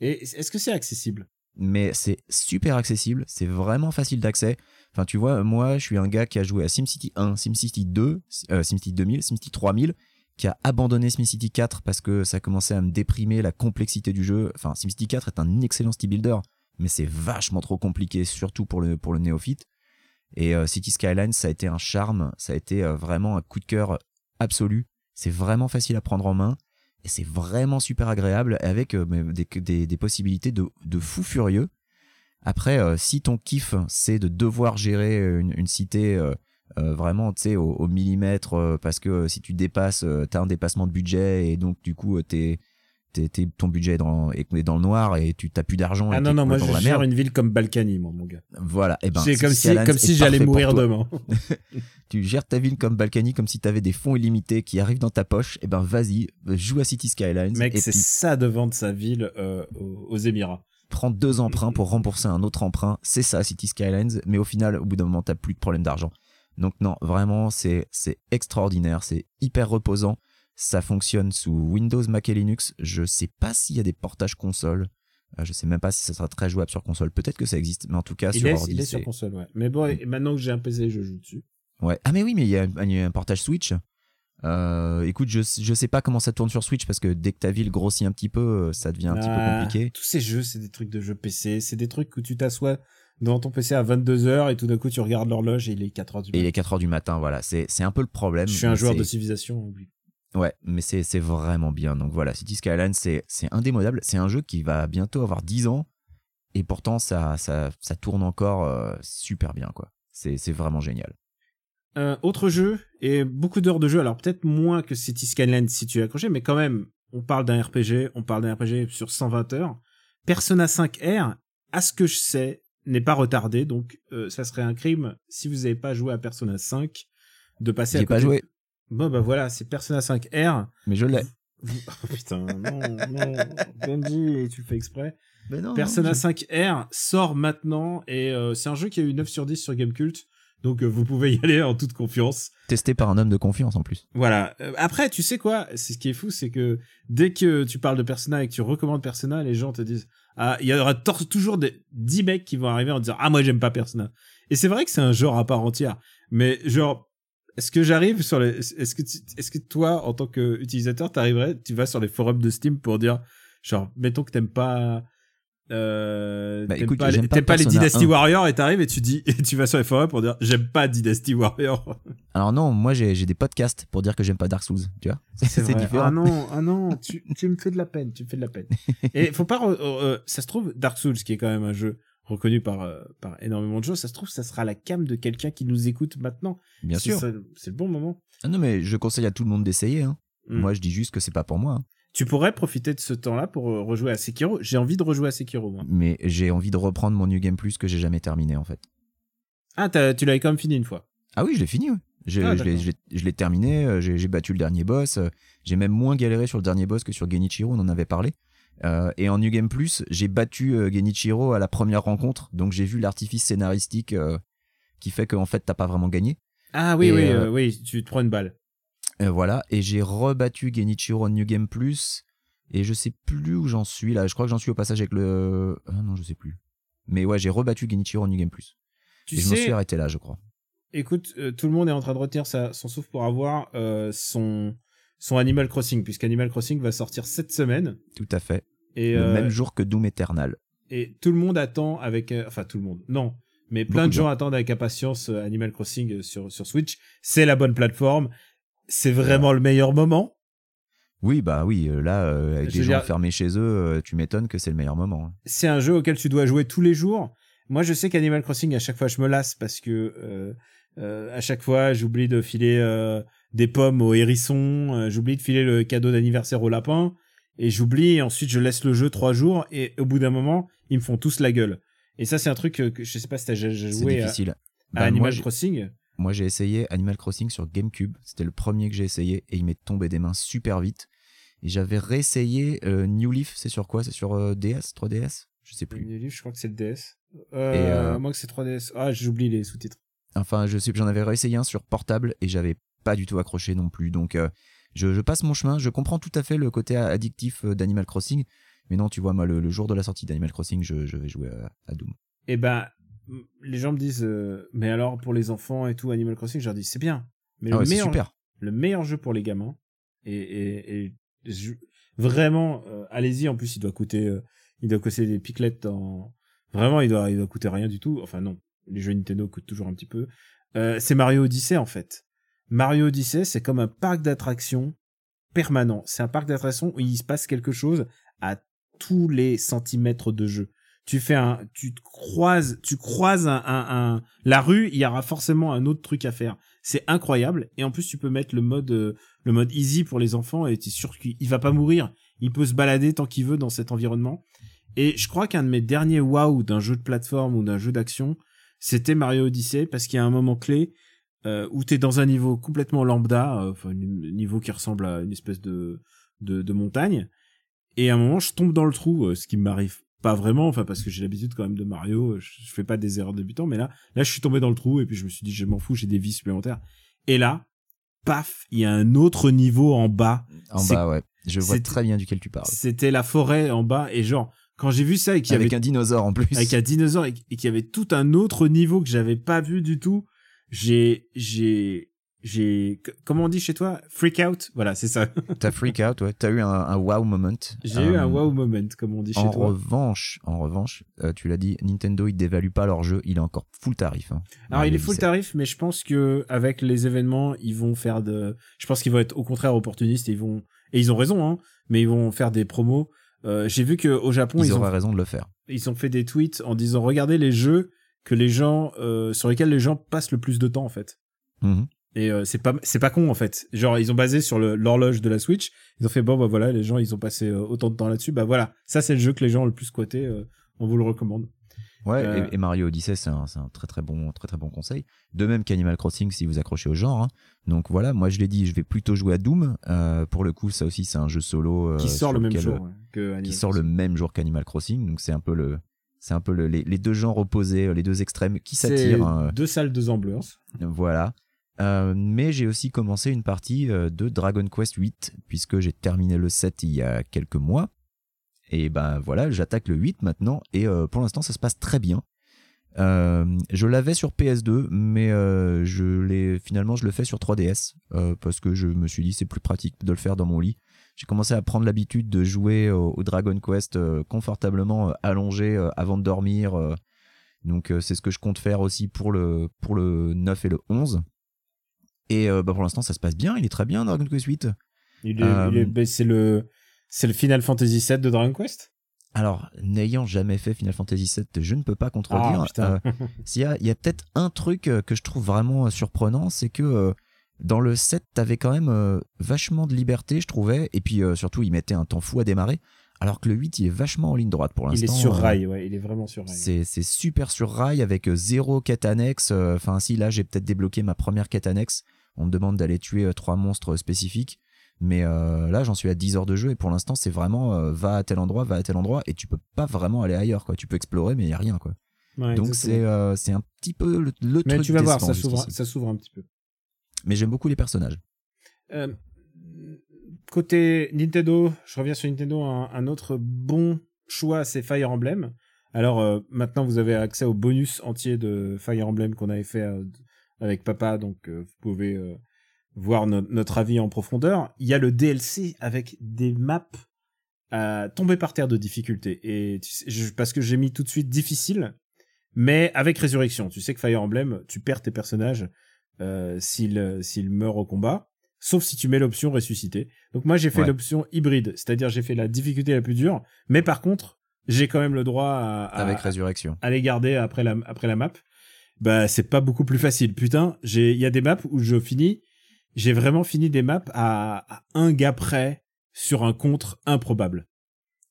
Et est-ce que c'est accessible? Mais c'est super accessible, c'est vraiment facile d'accès. Enfin, tu vois, moi, je suis un gars qui a joué à SimCity 1, SimCity 2, euh, SimCity 2000, SimCity 3000, qui a abandonné SimCity 4 parce que ça commençait à me déprimer la complexité du jeu. Enfin, SimCity 4 est un excellent city builder, mais c'est vachement trop compliqué, surtout pour le, pour le néophyte. Et euh, City Skylines, ça a été un charme, ça a été euh, vraiment un coup de cœur absolu. C'est vraiment facile à prendre en main c'est vraiment super agréable avec euh, des, possibilités de, de fou furieux. Après, euh, si ton kiff c'est de devoir gérer une, cité euh, vraiment tu sais au, millimètre parce que si tu dépasses, t'as un dépassement de budget et donc du coup t'es- ton budget est dans, est est dans le noir et tu t'as plus d'argent. et Ah non, non, moi, je la gère une ville comme Balkany, moi, mon gars. Voilà, et ben c'est comme si, comme si j'allais mourir demain. tu gères ta ville comme Balkany comme si t'avais des fonds illimités qui arrivent dans ta poche, et ben vas-y, joue à City Skylines Mec, c'est ça de vendre sa ville euh, aux, aux Émirats. prends deux emprunts pour rembourser un autre emprunt, c'est ça City Skylines, mais au final, au bout d'un moment, t'as plus de problème d'argent. Donc non, vraiment, c'est c'est extraordinaire, c'est hyper reposant. Ça fonctionne sous Windows, Mac et Linux. Je sais pas s'il y a des portages console. Euh, Je sais même pas si ça sera très jouable sur console. Peut-être que ça existe, mais en tout cas Il sur est, ordi, il est sur console, ouais. Mais bon, et maintenant que j'ai un PC, je joue dessus. Ouais. Ah mais oui, mais il y a, il y a un portage Switch. Euh, écoute, je, je sais pas comment ça tourne sur Switch parce que dès que ta ville grossit un petit peu, euh, ça devient un petit peu Ah, compliqué. Tous ces jeux, c'est des trucs de jeux PC. C'est des trucs où tu t'assois devant ton PC à 22h et tout d'un coup, tu regardes l'horloge et il est 4h du Et il matin. est 4 heures du matin, voilà. C'est un peu le problème. Je suis un joueur de civilisation. oublie. Ouais, mais c'est vraiment bien. Donc voilà, City Skylines, c'est c'est indémodable. C'est un jeu qui va bientôt avoir 10 ans et pourtant ça ça ça tourne encore euh, super bien quoi. C'est vraiment génial. Euh, autre jeu et beaucoup d'heures de jeu. Alors peut-être moins que City Skyline si tu es accroché, mais quand même, on parle d'un RPG. On parle d'un RPG sur 120 heures. Persona 5R, à ce que je sais, n'est pas retardé. Donc euh, ça serait un crime si vous n'avez pas joué à Persona 5 de passer à côté. pas joué, Bon bah voilà, c'est Persona 5R. mais je l'ai. Oh, putain, non, non, Benji, tu le fais exprès. Mais non, Persona non, je- 5R sort maintenant et euh, c'est un jeu qui a eu 9 sur 10 sur Gamecult. Donc euh, vous pouvez y aller en toute confiance. testé par un homme de confiance en plus. Voilà. Euh, après, tu sais quoi? C'est ce qui est fou, c'est que dès que tu parles de Persona et que tu recommandes Persona, les gens te disent ah, il y aura toujours des 10 mecs qui vont arriver en disant ah moi j'aime pas Persona. Et c'est vrai que c'est un genre à part entière, mais genre est-ce que j'arrive sur les est-ce que tu- est-ce que toi en tant qu'utilisateur t'arriverais tu vas sur les forums de Steam pour dire genre mettons que t'aimes pas euh, Bah, t'aimes écoute, pas, les- pas t'aimes pas les Dynasty 1. Warriors et t'arrives et tu dis et tu vas sur les forums pour dire j'aime pas Dynasty Warrior Alors non, moi j'ai j'ai des podcasts pour dire que j'aime pas Dark Souls, tu vois. C'est différent. Ah non, ah non, tu, tu me fais de la peine, tu me fais de la peine. Et faut pas, re- euh, ça se trouve, Dark Souls, qui est quand même un jeu reconnu par, euh, par énormément de gens, ça se trouve, ça sera la cam de quelqu'un qui nous écoute maintenant. Bien sûr. C'est le bon moment. Ah non mais je conseille à tout le monde d'essayer. Hein. Mm. Moi je dis juste que c'est pas pour moi. hein. Tu pourrais profiter de ce temps-là pour euh, rejouer à Sekiro. J'ai envie de rejouer à Sekiro, moi. Mais j'ai envie de reprendre mon New Game Plus que j'ai jamais terminé en fait. Ah, tu l'avais quand même fini une fois. Ah oui, je l'ai fini. J'ai- Ah, je l'ai- terminé. euh, J'ai battu le dernier boss. J'ai même moins galéré sur le dernier boss que sur Genichiro. On en avait parlé. Euh, et en New Game Plus, j'ai battu euh, Genichiro à la première rencontre. Donc j'ai vu l'artifice scénaristique euh, qui fait qu'en fait t'as pas vraiment gagné. Ah oui, Et, oui, oui, tu te prends une balle. Voilà. Et j'ai rebattu Genichiro en New Game Plus. Et je sais plus où j'en suis là. Je crois que j'en suis au passage avec le. Ah non, je sais plus. Mais ouais, j'ai rebattu Genichiro en New Game Plus. Tu et je me sais, suis arrêté là, je crois. écoute, tout le monde est en train de retenir sa, son souffle pour avoir son, son Animal Crossing, puisqu'Animal Crossing va sortir cette semaine. Tout à fait. Et, le euh, même jour que Doom Eternal. Et tout le monde attend avec, euh, enfin tout le monde, non, mais plein de de gens attendent avec impatience euh, Animal Crossing sur sur Switch. C'est la bonne plateforme. C'est vraiment le meilleur moment. Oui, bah oui, là, euh, avec Je des veux gens dire- enfermés chez eux, euh, tu m'étonnes que c'est le meilleur moment. hein. C'est un jeu auquel tu dois jouer tous les jours. Moi, je sais qu'Animal Crossing, à chaque fois, je me lasse parce que euh, à chaque fois, j'oublie de filer des pommes au hérisson, euh, j'oublie de filer le cadeau d'anniversaire au lapin, et j'oublie. et Ensuite, je laisse le jeu trois jours, et au bout d'un moment, ils me font tous la gueule. Et ça, c'est un truc que, que je sais pas si t'as joué à, difficile. à Bah, moi, Animal j'ai- Crossing. moi, j'ai essayé Animal Crossing sur GameCube. C'était le premier que j'ai essayé et il m'est tombé des mains super vite. Et j'avais réessayé euh, New Leaf, c'est sur quoi? C'est sur euh, DS, 3DS Je sais plus. Le livre, je crois que c'est le DS. Euh, Et, euh, Moi que c'est 3DS. Ah, j'oublie les sous-titres. Enfin, je sais, j'en avais réessayé un sur portable et j'avais pas du tout accroché non plus. Donc, euh, je, je passe mon chemin. Je comprends tout à fait le côté addictif euh, d'Animal Crossing. Mais non, tu vois, moi, le, le jour de la sortie d'Animal Crossing, je, je vais jouer à, à Doom. Et ben, les gens me disent, euh, mais alors pour les enfants et tout, Animal Crossing, je leur dis, c'est bien. Mais Ah le, ouais, meilleur, super. le meilleur jeu pour les gamins, et, et, et je- vraiment, euh, allez-y, en plus, il doit coûter, euh, il doit coûter des piclettes dans, vraiment, il doit, il doit coûter rien du tout. Enfin, non. Les jeux Nintendo coûtent toujours un petit peu. Euh, c'est Mario Odyssey, en fait. Mario Odyssey, c'est comme un parc d'attractions permanent. C'est un parc d'attractions où il se passe quelque chose à tous les centimètres de jeu. Tu fais un, tu te croises, tu croises un, un, la rue, il y aura forcément un autre truc à faire. C'est incroyable. Et en plus, tu peux mettre le mode, euh, le mode easy pour les enfants et tu es sûr qu'il va pas mourir. Il peut se balader tant qu'il veut dans cet environnement. Et je crois qu'un de mes derniers wow d'un jeu de plateforme ou d'un jeu d'action, c'était Mario Odyssey parce qu'il y a un moment clé euh, où t'es dans un niveau complètement lambda, euh, enfin un niveau qui ressemble à une espèce de, de, de montagne. Et à un moment, je tombe dans le trou, euh, ce qui m'arrive pas vraiment, enfin parce que j'ai l'habitude quand même de Mario, euh, je, je fais pas des erreurs débutants, mais là, là, je suis tombé dans le trou et puis je me suis dit, je m'en fous, j'ai des vies supplémentaires. Et là, paf, il y a un autre niveau en bas. En bas, ouais. Je vois très bien duquel tu parles. C'était la forêt en bas et genre, quand j'ai vu ça et qu'il y Avec avait un dinosaure en plus. avec un dinosaure et, et qu'il y avait tout un autre niveau que j'avais pas vu du tout, j'ai j'ai j'ai comment on dit chez toi? Freak out? Voilà c'est ça T'as freak out, ouais. T'as eu un, un wow moment. j'ai eu un Euh, wow moment comme on dit chez En toi revanche, en revanche, euh, tu l'as dit, Nintendo il dévalue pas leur jeu, il est encore full tarif. hein. alors il est full tarif mais je pense que avec les événements ils vont faire de je pense qu'ils vont être au contraire opportunistes et ils vont et ils ont raison hein mais ils vont faire des promos Euh, j'ai vu que au Japon Ils, ils, auraient ont raison de le faire. ils ont fait des tweets en disant regardez les jeux que les gens euh, sur lesquels les gens passent le plus de temps en fait Mhm. Et euh, c'est pas c'est pas con en fait. Genre ils ont basé sur l'horloge de la Switch. Ils ont fait bon bah voilà les gens ils ont passé euh, autant de temps là-dessus. Bah voilà ça c'est le jeu que les gens ont le plus squatté. on vous le recommande. Ouais, et, et Mario Odyssey, c'est un, un très très bon, très très bon conseil. De même qu'Animal Crossing, si vous accrochez au genre. hein. Donc voilà, moi je l'ai dit, je vais plutôt jouer à Doom. Pour le coup, ça aussi, c'est un jeu solo qui sort le même lequel- jour ouais, que Animal qui sort le même jour qu'Animal Crossing. Donc c'est un peu le, c'est un peu le- les, les deux genres opposés, les deux extrêmes qui s'attirent. hein. deux salles deux ambiances. Voilà. Euh, mais j'ai aussi commencé une partie euh, de Dragon Quest 8 puisque j'ai terminé le 7 il y a quelques mois. Et ben voilà, j'attaque le 8 maintenant et euh, pour l'instant ça se passe très bien. Euh, je l'avais sur PS2 mais euh, je l'ai finalement je le fais sur 3DS euh, parce que je me suis dit c'est plus pratique de le faire dans mon lit. J'ai commencé à prendre l'habitude de jouer au, au Dragon Quest euh, confortablement euh, allongé euh, avant de dormir. donc c'est ce que je compte faire aussi pour le pour le 9 et le 11. Et bah, pour l'instant, ça se passe bien. Il est très bien, Dragon Quest 8. Il est, Euh, il est- ben, c'est le c'est le Final Fantasy VII de Dragon Quest? Alors, n'ayant jamais fait Final Fantasy VII, je ne peux pas contredire. Ah. Euh, s'il y a, il y a peut-être un truc que je trouve vraiment surprenant, c'est que euh, dans le 7, t'avais quand même euh, vachement de liberté, je trouvais. Et puis euh, surtout, il mettait un temps fou à démarrer. Alors que le 8, il est vachement en ligne droite pour il est l'instant. sur euh, rail ouais il est vraiment sur rail. C'est c'est super sur rail avec zéro quête annexe. Enfin, si là, j'ai peut-être débloqué ma première quête annexe. On me demande d'aller tuer trois monstres spécifiques. Mais euh, là, j'en suis à 10 heures de jeu et pour l'instant, c'est vraiment euh, va à tel endroit, va à tel endroit et tu peux pas vraiment aller ailleurs. quoi. Tu peux explorer, mais il y a rien. quoi. Ouais, Donc, c'est euh, c'est un petit peu le, le mais truc tu vas voir s'ouvre ça s'ouvre un petit peu. Mais j'aime beaucoup les personnages. Euh, côté Nintendo, je reviens sur Nintendo, un, autre bon choix, c'est Fire Emblem. Alors euh, maintenant, vous avez accès au bonus entier de Fire Emblem qu'on avait fait euh, avec papa, donc vous pouvez voir no- notre avis en profondeur. Il y a le DLC avec des maps à tomber par terre de difficulté. Et parce que j'ai mis tout de suite difficile, mais avec résurrection. Tu sais que Fire Emblem, tu perds tes personnages euh, s'ils s'ils meurent au combat sauf si tu mets l'option ressusciter. Donc moi j'ai fait Ouais. l'option hybride, c'est-à-dire j'ai fait la difficulté la plus dure, mais par contre j'ai quand même le droit à, à, avec Résurrection. à les garder après la après la map. Bah c'est pas beaucoup plus facile. Putain, j'ai il y a des maps où je finis, j'ai vraiment fini des maps à, à un gars près sur un contre improbable.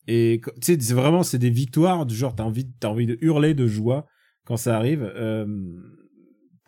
Et tu sais c'est vraiment c'est des victoires du genre t'as envie t'as envie de hurler de joie quand ça arrive. Euh,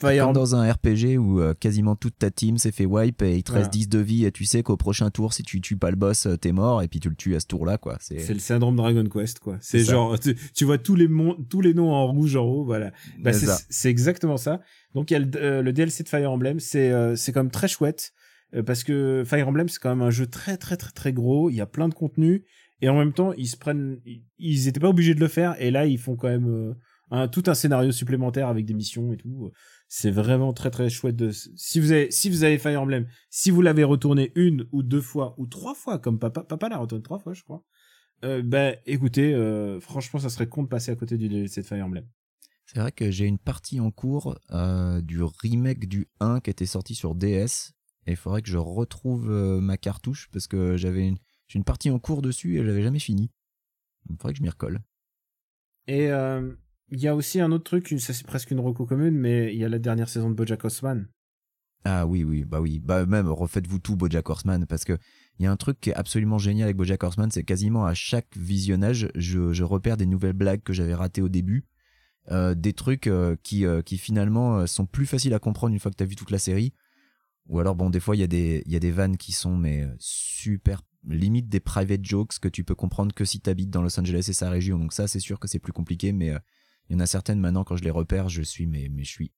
Fire Comme dans un RPG où euh, quasiment toute ta team s'est fait wipe et il te Voilà. reste 10 de vie et tu sais qu'au prochain tour, si tu tues pas le boss, euh, t'es mort et puis tu le tues à ce tour-là, quoi. C'est le syndrome Dragon Quest, quoi. C'est genre, tu, tu vois tous les, mon- tous les noms en rouge en haut, voilà. Bah, c'est c'est ça. c'est exactement ça. Donc il y a le, euh, le DLC de Fire Emblem, c'est euh, c'est quand même très chouette euh, parce que Fire Emblem c'est quand même un jeu très très très très gros. Il y a plein de contenu et en même temps ils se prennent, ils- ils étaient pas obligés de le faire et là ils font quand même euh, un, tout un scénario supplémentaire avec des missions et tout. C'est vraiment très très chouette. De... Si vous avez si vous avez Fire Emblem, si vous l'avez retourné une ou deux fois ou trois fois comme papa, papa l'a retourné trois fois je crois. Euh, ben écoutez, euh, franchement ça serait con de passer à côté du DLC de Fire Emblem. C'est vrai que j'ai une partie en cours euh, du remake du 1 qui était sorti sur DS. Et il faudrait que je retrouve ma cartouche parce que j'avais une, j'ai une partie en cours dessus et je l'avais jamais fini. Il faudrait que je m'y recolle. Et euh, il y a aussi un autre truc, c'est presque une reco commune, mais il y a la dernière saison de BoJack Horseman. Ah oui, oui, bah oui. Bah même, refaites-vous tout BoJack Horseman parce que il y a un truc qui est absolument génial avec BoJack Horseman, c'est quasiment à chaque visionnage, je, je repère des nouvelles blagues que j'avais ratées au début. Euh, des trucs euh, qui, euh, qui finalement sont plus faciles à comprendre une fois que t'as vu toute la série. Ou alors, bon, des fois, il y, a des- il y a des vannes qui sont mais super, limite des private jokes que tu peux comprendre que si t'habites dans Los Angeles et sa région. Donc ça, c'est sûr que c'est plus compliqué, mais il y en a certaines maintenant, quand je les repère, je suis, mais, mais je suis,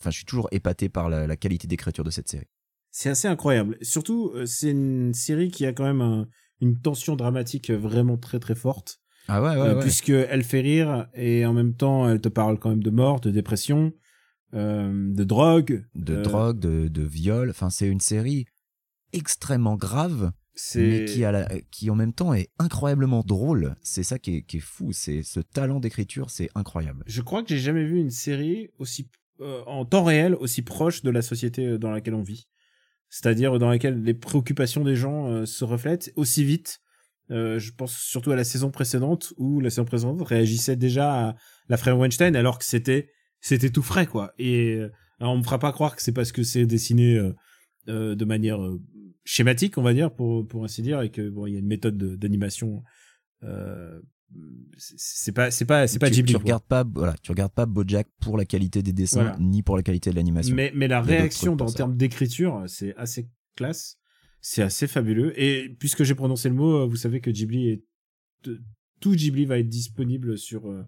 enfin, je suis toujours épaté par la, la qualité d'écriture de cette série. C'est assez incroyable. Surtout, euh, c'est une série qui a quand même un- une tension dramatique vraiment très très forte, Ah ouais, euh, puisque elle fait rire et en même temps elle te parle quand même de mort, de dépression, euh, de drogue. de euh, drogue, de, de viol. Enfin, c'est une série extrêmement grave, mais qui, a la- qui en même temps est incroyablement drôle. C'est ça qui est, qui est fou. C'est ce talent d'écriture, c'est incroyable. Je crois que j'ai jamais vu une série aussi euh, en temps réel aussi proche de la société euh, dans laquelle on vit. C'est-à-dire dans laquelle les préoccupations des gens euh, se reflètent aussi vite. Euh, je pense surtout à la saison précédente où la saison précédente réagissait déjà à la frère Weinstein alors que c'était c'était tout frais quoi. Et on me fera pas croire que c'est parce que c'est dessiné de manière schématique on va dire pour pour ainsi dire et que bon il y a une méthode de- d'animation. Euh, c'est pas c'est pas c'est pas tu, Ghibli. tu quoi. regardes pas, voilà, tu regardes pas BoJack pour la qualité des dessins Voilà. ni pour la qualité de l'animation. Mais, mais la réaction en termes d'écriture, c'est assez classe. C'est assez fabuleux. Et puisque j'ai prononcé le mot, euh, vous savez que Ghibli est. Tout Ghibli va être disponible sur, euh,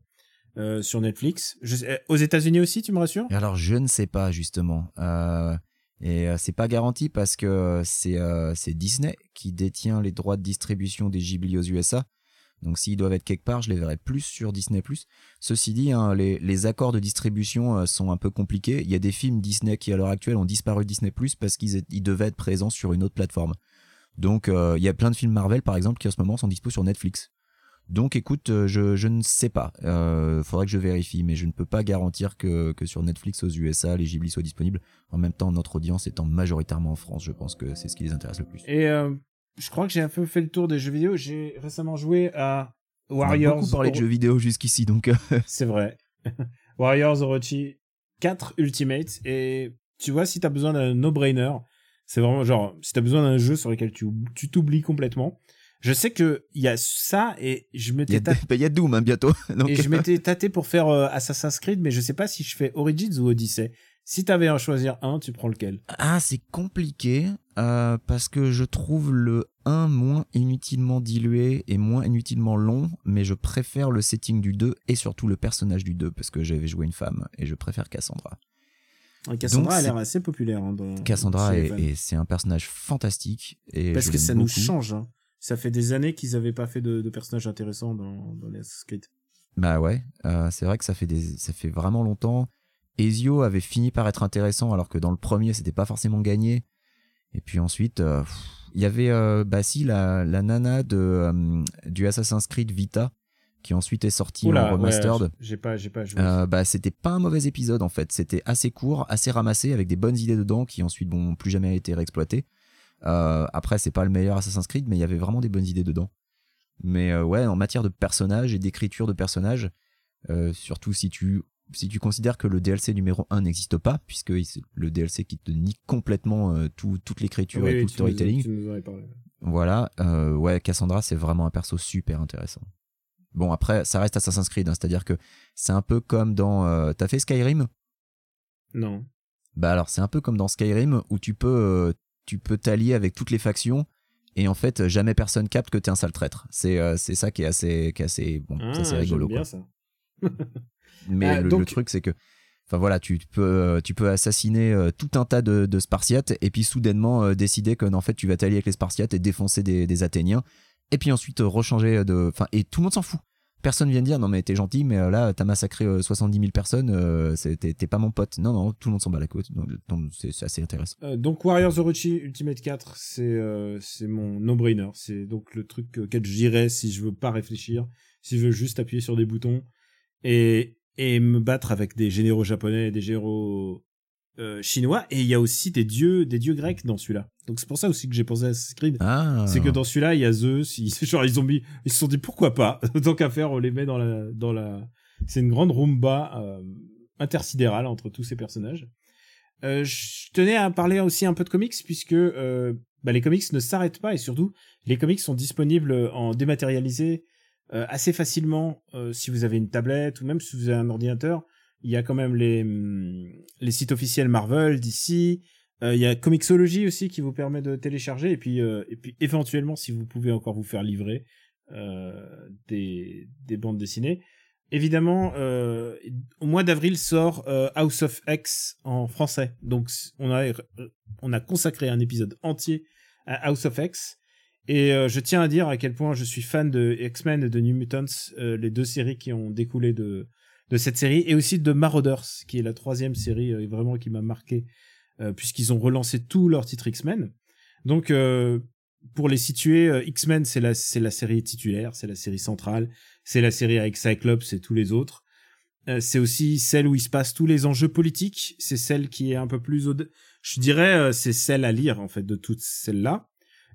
euh, sur Netflix. Je sais- aux États-Unis aussi, tu me rassures? Alors je ne sais pas justement. Euh, et euh, c'est pas garanti parce que c'est euh, c'est Disney qui détient les droits de distribution des Ghibli aux USA. Donc s'ils doivent être quelque part, je les verrai plus sur Disney+. Ceci dit, hein, les, accords de distribution euh, sont un peu compliqués. Il y a des films Disney qui à l'heure actuelle ont disparu de Disney+, parce qu'ils ils devaient être présents sur une autre plateforme. Donc euh, il y a plein de films Marvel par exemple qui en ce moment sont dispo sur Netflix. Donc écoute, euh, je, je ne sais pas. Euh, faudrait que je vérifie, mais je ne peux pas garantir que, que sur Netflix aux USA, les Ghibli soient disponibles. En même temps, notre audience étant majoritairement en France, je pense que c'est ce qui les intéresse le plus. Et euh, je crois que j'ai un peu fait le tour des jeux vidéo. J'ai récemment joué à On a Warriors. beaucoup parlé de jeux vidéo jusqu'ici, donc euh, C'est vrai. Warriors Orochi 4 Ultimate. Et tu vois, si t'as besoin d'un no-brainer, c'est vraiment genre, si t'as besoin d'un jeu sur lequel tu t'oublies complètement. Je sais que il y a ça et je m'étais a- tâté, bah, il y a Doom hein, bientôt. Donc, et je m'étais tâté pour faire euh, Assassin's Creed, mais je sais pas si je fais Origins ou Odyssey. Si t'avais à choisir un, tu prends lequel? Ah, c'est compliqué euh, parce que je trouve le 1 moins inutilement dilué et moins inutilement long, mais je préfère le setting du 2 et surtout le personnage du 2 parce que j'avais joué une femme et je préfère Cassandra. Cassandra a c'est- l'air assez populaire. hein, dans- Cassandra c'est un personnage fantastique et Parce que ça nous change. hein. Ça fait des années qu'ils avaient pas fait de, de personnages intéressants dans, dans les Assassin's Creed. Bah ouais, euh, c'est vrai que ça fait des, ça fait vraiment longtemps. Ezio avait fini par être intéressant alors que dans le premier c'était pas forcément gagné. Et puis ensuite, euh, il y avait euh, bah si la, la nana de euh, du Assassin's Creed Vita qui ensuite est sortie Oula, en remastered. ouais, j'ai pas, j'ai pas joué. Euh, bah c'était pas un mauvais épisode en fait. C'était assez court, assez ramassé avec des bonnes idées dedans qui ensuite n'ont plus jamais été réexploitées. Euh, après c'est pas le meilleur Assassin's Creed mais il y avait vraiment des bonnes idées dedans. Mais euh, ouais, en matière de personnages et d'écriture de personnages, euh, surtout si tu si tu considères que le DLC numéro 1 n'existe pas, puisque c'est le DLC qui te nie complètement tout, toute l'écriture Oui, et tout le nous- storytelling, nous voilà, ouais, Cassandra, c'est vraiment un perso super intéressant. Bon, après, ça reste Assassin's Creed, hein, c'est-à-dire que c'est un peu comme dans... T'as fait Skyrim? Non. Bah alors c'est un peu comme dans Skyrim où tu peux tu peux t'allier avec toutes les factions et en fait jamais personne capte que t'es un sale traître. C'est euh, c'est ça qui est assez qui est assez bon, Ah, c'est rigolo bien quoi. ça. Mais Ah, le, donc- le truc c'est que enfin voilà tu peux euh, tu peux assassiner euh, tout un tas de, de Spartiates et puis soudainement euh, décider que en fait tu vas t'allier avec les Spartiates et défoncer des, des Athéniens et puis ensuite rechanger de enfin et tout le monde s'en fout. Personne vient dire non mais t'es gentil mais euh, là t'as massacré euh, 70 000 personnes euh, t'es pas mon pote non non tout le monde s'en bat la côte donc c'est assez intéressant. Euh, donc Warriors Orochi Ultimate 4, c'est euh, c'est mon no-brainer. C'est donc le truc auquel j'irais si je veux pas réfléchir, si je veux juste appuyer sur des boutons et, et me battre avec des généraux japonais des généraux euh, chinois. Et il y a aussi des dieux, des dieux grecs dans celui-là. Donc c'est pour ça aussi que j'ai pensé à Assassin's Creed. Ah C'est que dans celui-là, il y a Zeus. Ils, genre, ils ont mis, ils se sont dit pourquoi pas? Tant qu'à faire, on les met dans la, dans la. C'est une grande rumba euh, intersidérale entre tous ces personnages. Euh, je tenais à parler aussi un peu de comics puisque euh, bah, les comics ne s'arrêtent pas et surtout les comics sont disponibles en dématérialisé euh, assez facilement euh, si vous avez une tablette ou même si vous avez un ordinateur. Il y a quand même les hum, les sites officiels Marvel, DC. Euh, il y a Comixology aussi qui vous permet de télécharger et puis euh, et puis éventuellement si vous pouvez encore vous faire livrer euh, des des bandes dessinées. Évidemment, au mois d'avril sort House of X en français. Donc on a on a consacré un épisode entier à House of X. Et je tiens à dire à quel point je suis fan de X-Men et de New Mutants, les deux séries qui ont découlé de de cette série, et aussi de Marauders, qui est la troisième série euh, vraiment qui m'a marqué, euh, puisqu'ils ont relancé tous leurs titres X-Men. Donc euh, pour les situer, euh, X-Men c'est la c'est la série titulaire, c'est la série centrale, c'est la série avec Cyclops et tous les autres. C'est aussi celle où il se passe tous les enjeux politiques. C'est celle qui est un peu plus je dirais, c'est celle à lire en fait de toutes celles-là.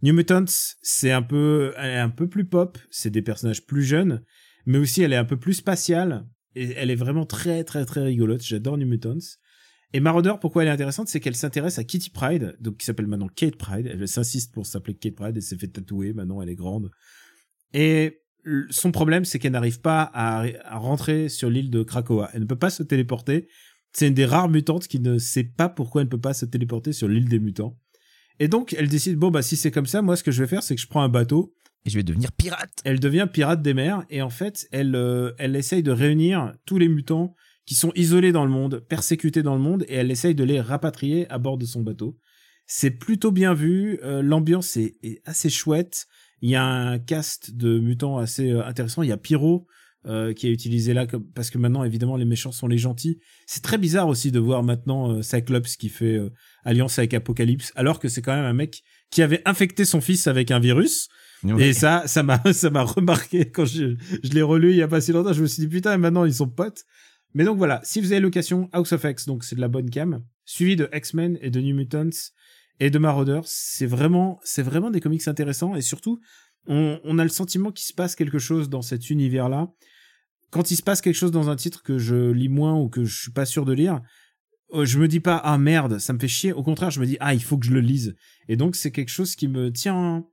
New Mutants, c'est un peu, elle est un peu plus pop. C'est des personnages plus jeunes, mais aussi elle est un peu plus spatiale et elle est vraiment très très très rigolote. J'adore New Mutants. Et Marauder, pourquoi elle est intéressante, c'est qu'elle s'intéresse à Kitty Pride, donc qui s'appelle maintenant Kate Pride. Elle s'insiste pour s'appeler Kate Pride. Elle s'est fait tatouer. Maintenant, elle est grande. Et son problème, c'est qu'elle n'arrive pas à, à, rentrer sur l'île de Krakoa. Elle ne peut pas se téléporter. C'est une des rares mutantes qui ne sait pas pourquoi elle ne peut pas se téléporter sur l'île des mutants. Et donc, elle décide, bon, bah, si c'est comme ça, moi, ce que je vais faire, c'est que je prends un bateau. Et je vais devenir pirate. Elle devient pirate des mers. Et en fait, elle, euh, elle essaye de réunir tous les mutants qui sont isolés dans le monde, persécutés dans le monde, et elle essaye de les rapatrier à bord de son bateau. C'est plutôt bien vu. Euh, L'ambiance est, assez chouette. Il y a un cast de mutants assez euh, intéressant. Il y a Pyro qui est utilisé là parce que maintenant évidemment les méchants sont les gentils. C'est très bizarre aussi de voir maintenant Cyclops qui fait alliance avec Apocalypse alors que c'est quand même un mec qui avait infecté son fils avec un virus. Et ça, ça m'a, ça m'a remarqué quand je, je l'ai relu il y a pas si longtemps. Je me suis dit putain, maintenant ils sont potes. Mais donc voilà, si vous avez l'occasion, House of X, donc c'est de la bonne cam, suivi de X-Men et de New Mutants et de Marauders, c'est vraiment, c'est vraiment des comics intéressants et surtout, on, on a le sentiment qu'il se passe quelque chose dans cet univers-là. Quand il se passe quelque chose dans un titre que je lis moins ou que je suis pas sûr de lire, euh, je me dis pas ah merde, ça me fait chier. Au contraire, je me dis ah il faut que je le lise. Et donc c'est quelque chose qui me tient.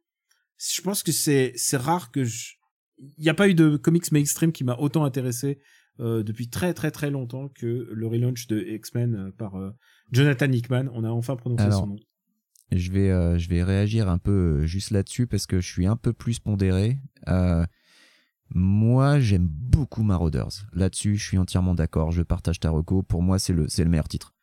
Je pense que c'est c'est rare que je. Il n'y a pas eu de comics mainstream qui m'a autant intéressé euh, depuis très très très longtemps que le relaunch de X-Men euh, par euh, Jonathan Hickman. On a enfin prononcé Alors, son nom. Je vais, euh, je vais réagir un peu juste là-dessus parce que je suis un peu plus pondéré. Moi, j'aime beaucoup Marauders. Là-dessus, je suis entièrement d'accord. Je partage ta reco. Pour moi, c'est le, c'est le meilleur titre.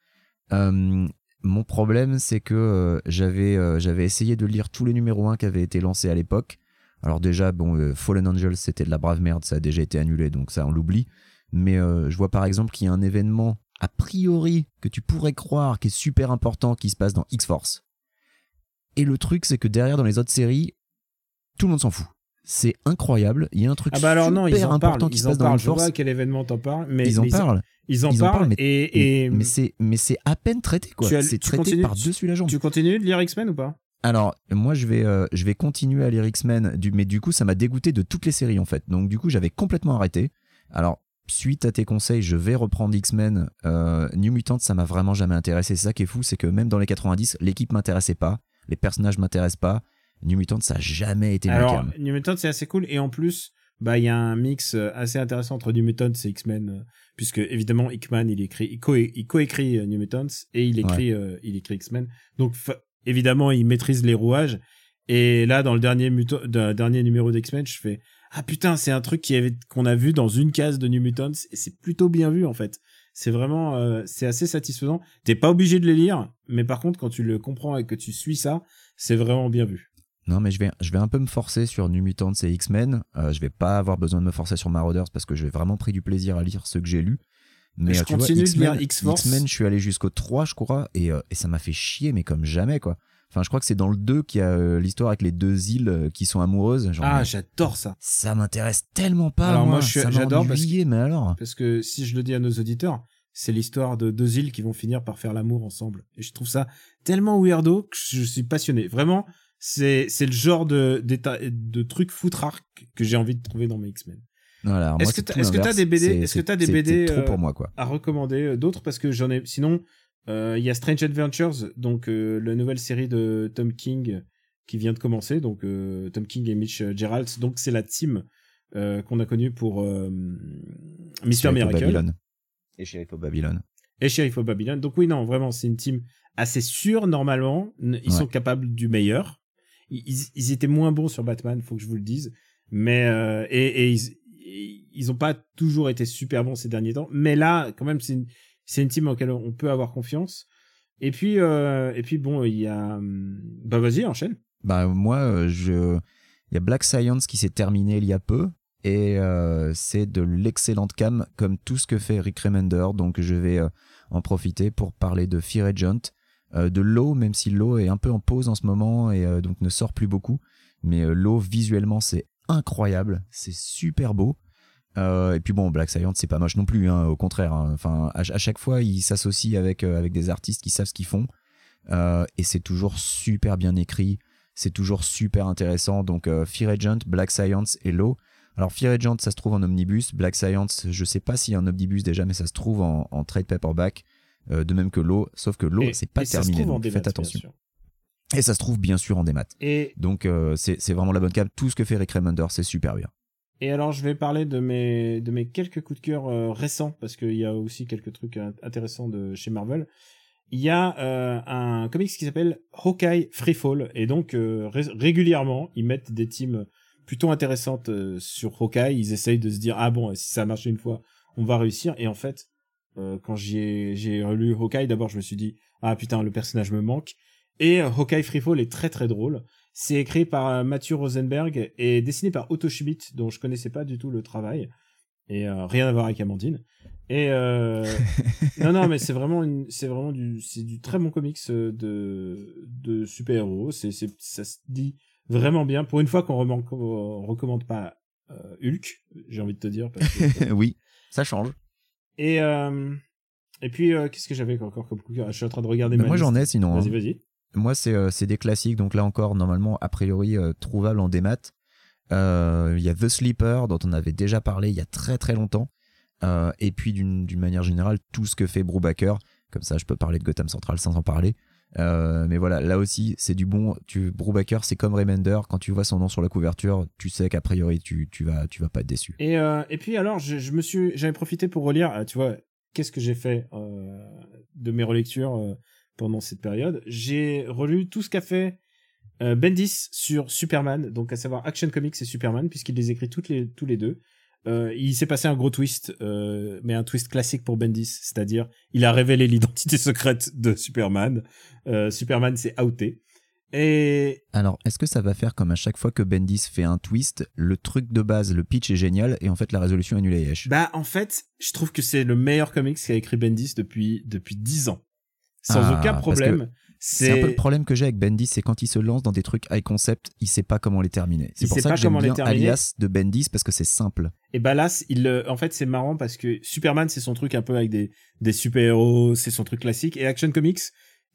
Mon problème, c'est que euh, j'avais, euh, j'avais essayé de lire tous les numéros 1 qui avaient été lancés à l'époque. Alors déjà, bon, euh, Fallen Angels, c'était de la brave merde. Ça a déjà été annulé, donc ça, on l'oublie. Mais euh, je vois par exemple qu'il y a un événement a priori que tu pourrais croire qui est super important qui se passe dans X-Force. Et le truc, c'est que derrière, dans les autres séries, tout le monde s'en fout. C'est incroyable. Il y a un truc Ah bah alors non, super ils en important parlent. qui se Ils en passe dans parlent. Je vois quel événement t'en parles, mais Ils en mais parlent. Ils en Ils en parlent, mais- et, et Mais c'est, mais c'est à peine traité, quoi. C'est traité continues- par-dessus la jambe. tu continues de lire X-Men ou pas? Alors, moi, je vais, euh, je vais continuer à lire X-Men, mais du coup, ça m'a dégoûté de toutes les séries, en fait. Donc, du coup, j'avais complètement arrêté. Alors, suite à tes conseils, je vais reprendre X-Men. Euh, New Mutant, ça m'a vraiment jamais intéressé. C'est ça qui est fou, c'est que même dans les 90, l'équipe m'intéressait pas, les personnages m'intéressent pas. New Mutant, ça a jamais été ma Alors, cam. New Mutant, c'est assez cool. Et en plus, bah il y a un mix euh, assez intéressant entre New Mutants et X-Men, euh, puisque évidemment Hickman il écrit, il, co- coécrit euh, New Mutants et il écrit, euh, il écrit X-Men. Donc évidemment il maîtrise les rouages. Et là dans le dernier numéro d'X-Men, je fais ah putain c'est un truc qui avait qu'on a vu dans une case de New Mutants et c'est plutôt bien vu en fait. C'est vraiment euh, c'est assez satisfaisant. T'es pas obligé de les lire, mais par contre quand tu le comprends et que tu suis ça, c'est vraiment bien vu. Non, mais je vais, je vais un peu me forcer sur New Mutants et X-Men. Euh, je vais pas avoir besoin de me forcer sur Marauders parce que j'ai vraiment pris du plaisir à lire ceux que j'ai lus. Mais je euh, tu vois, continue de X-Men, lire X-Force. X-Men, je suis allé jusqu'au 3, je crois, et, euh, et ça m'a fait chier, mais comme jamais, quoi. Enfin, je crois que c'est dans le 2 qu'il y a euh, l'histoire avec les deux îles qui sont amoureuses. Genre, Ah j'adore ça. ça m'intéresse tellement pas. Alors, moi, j'adore parce que- mais alors? Parce que si je le dis à nos auditeurs, c'est l'histoire de deux îles qui vont finir par faire l'amour ensemble. Et je trouve ça tellement weirdo que je suis passionné. Vraiment, c'est c'est le genre de d'état- de truc foutrark que j'ai envie de trouver dans mes X-Men. Voilà, Est-ce que tout est-ce que t'as des BD est-ce que t'as des BD, C'est trop euh, pour moi, quoi. À recommander euh, d'autres? Parce que j'en ai. Sinon, euh, il y a Strange Adventures, donc euh, la nouvelle série de Tom King qui vient de commencer. Donc Tom King et Mitch Gerald. Donc c'est la team qu'on a connue pour Mister Miracle. Babylon. Et Sheriff of Babylon. et Sheriff of Babylon. Donc oui, non, vraiment, c'est une team assez sûre normalement. Ils Ouais. sont capables du meilleur. Ils, étaient moins bons sur Batman, faut que je vous le dise. Mais euh, et, ils, ils ont pas toujours été super bons ces derniers temps. Mais là, quand même, c'est une, c'est une team on peut avoir confiance. Et puis euh, et puis bon, il y a hum, bah vas-y, enchaîne. Bah moi, euh, je, il y a Black Science qui s'est terminé il y a peu et c'est de l'excellente cam comme tout ce que fait Rick Remender. Donc je vais en profiter pour parler de Fear Agent, de Low, même si Low est un peu en pause en ce moment et euh, donc ne sort plus beaucoup. Mais euh, Low visuellement c'est incroyable, c'est super beau. Euh, et puis bon, Black Science c'est pas moche non plus, hein, au contraire. hein. Enfin, à, chaque fois il s'associe avec euh, avec des artistes qui savent ce qu'ils font Euh, et c'est toujours super bien écrit c'est toujours super intéressant. Donc euh, Fear Agent, Black Science et Low. Alors Fear Agent, ça se trouve en omnibus. Black Science, je sais pas s'il y a un omnibus déjà, mais ça se trouve en, en trade paperback. Euh, de même que Low, sauf que Et- c'est pas et ça se terminé. Donc démat, faites attention. Et ça se trouve bien sûr en démat. Et Donc euh, c'est vraiment la bonne cam. Tout ce que fait Rick Remender, c'est super bien. Et alors, je vais parler de mes, de mes quelques coups de cœur euh, récents, parce qu'il y a aussi quelques trucs intéressants de chez Marvel. Il y a un comics qui s'appelle Hawkeye Freefall, et donc ré- régulièrement, ils mettent des teams plutôt intéressantes sur Hawkeye. Ils essayent de se dire, ah bon, si ça a marché une fois, on va réussir. Et en fait, euh, quand j'ai j'ai relu Hawkeye, d'abord, je me suis dit, ah putain, le personnage me manque. Et euh, Hawkeye Freefall est très très drôle. C'est écrit par euh, Mathieu Rosenberg et dessiné par Otto Schmidt, dont je connaissais pas du tout le travail. Et euh, rien à voir avec Amandine. Et euh, non, non, mais c'est vraiment, une, c'est vraiment du, c'est du très bon comics de, de super-héros. C'est, c'est, ça se dit vraiment bien. Pour une fois qu'on recommande pas Hulk, j'ai envie de te dire. parce que- oui, ça change. Et euh, et puis euh, qu'est-ce que j'avais encore comme Je suis en train de regarder. Ma moi j'en ai sinon. hein. Vas-y, vas-y. Moi, c'est euh, c'est des classiques, donc là encore, normalement, a priori, trouvable en démat. Il y a The Sleeper, dont on avait déjà parlé il y a très très longtemps. Et puis, d'une d'une manière générale, tout ce que fait Brubaker. Comme ça, je peux parler de Gotham Central sans en parler. Euh, mais voilà, là aussi, c'est du bon. Tu, Brubaker, c'est comme Remender. Quand tu vois son nom sur la couverture, tu sais qu'a priori, tu, tu, vas, tu vas pas être déçu. Et, euh, et puis alors, je, je me suis, j'avais profité pour relire, euh, tu vois, qu'est-ce que j'ai fait de mes relectures pendant cette période. J'ai relu tout ce qu'a fait Bendis sur Superman, donc à savoir Action Comics et Superman, puisqu'il les écrit toutes les, tous les deux. Euh, il s'est passé un gros twist, euh, mais un twist classique pour Bendis, c'est-à-dire il a révélé l'identité secrète de Superman. Euh, Superman s'est outé. Et Alors, est-ce que ça va faire comme à chaque fois que Bendis fait un twist, le truc de base, le pitch est génial, et en fait, la résolution est nulle Yesh Bah, en fait, je trouve que c'est le meilleur comics qu'a écrit Bendis depuis, depuis 10 ans. Sans Ah, aucun problème. C'est un peu le problème que j'ai avec Bendis, c'est quand il se lance dans des trucs high concept, il sait pas comment les terminer. C'est pour ça que j'aime bien terminer. Alias de Bendis parce que c'est simple. Et bah là, il, en fait, c'est marrant parce que Superman, c'est son truc un peu avec des, des super-héros, c'est son truc classique. Et Action Comics,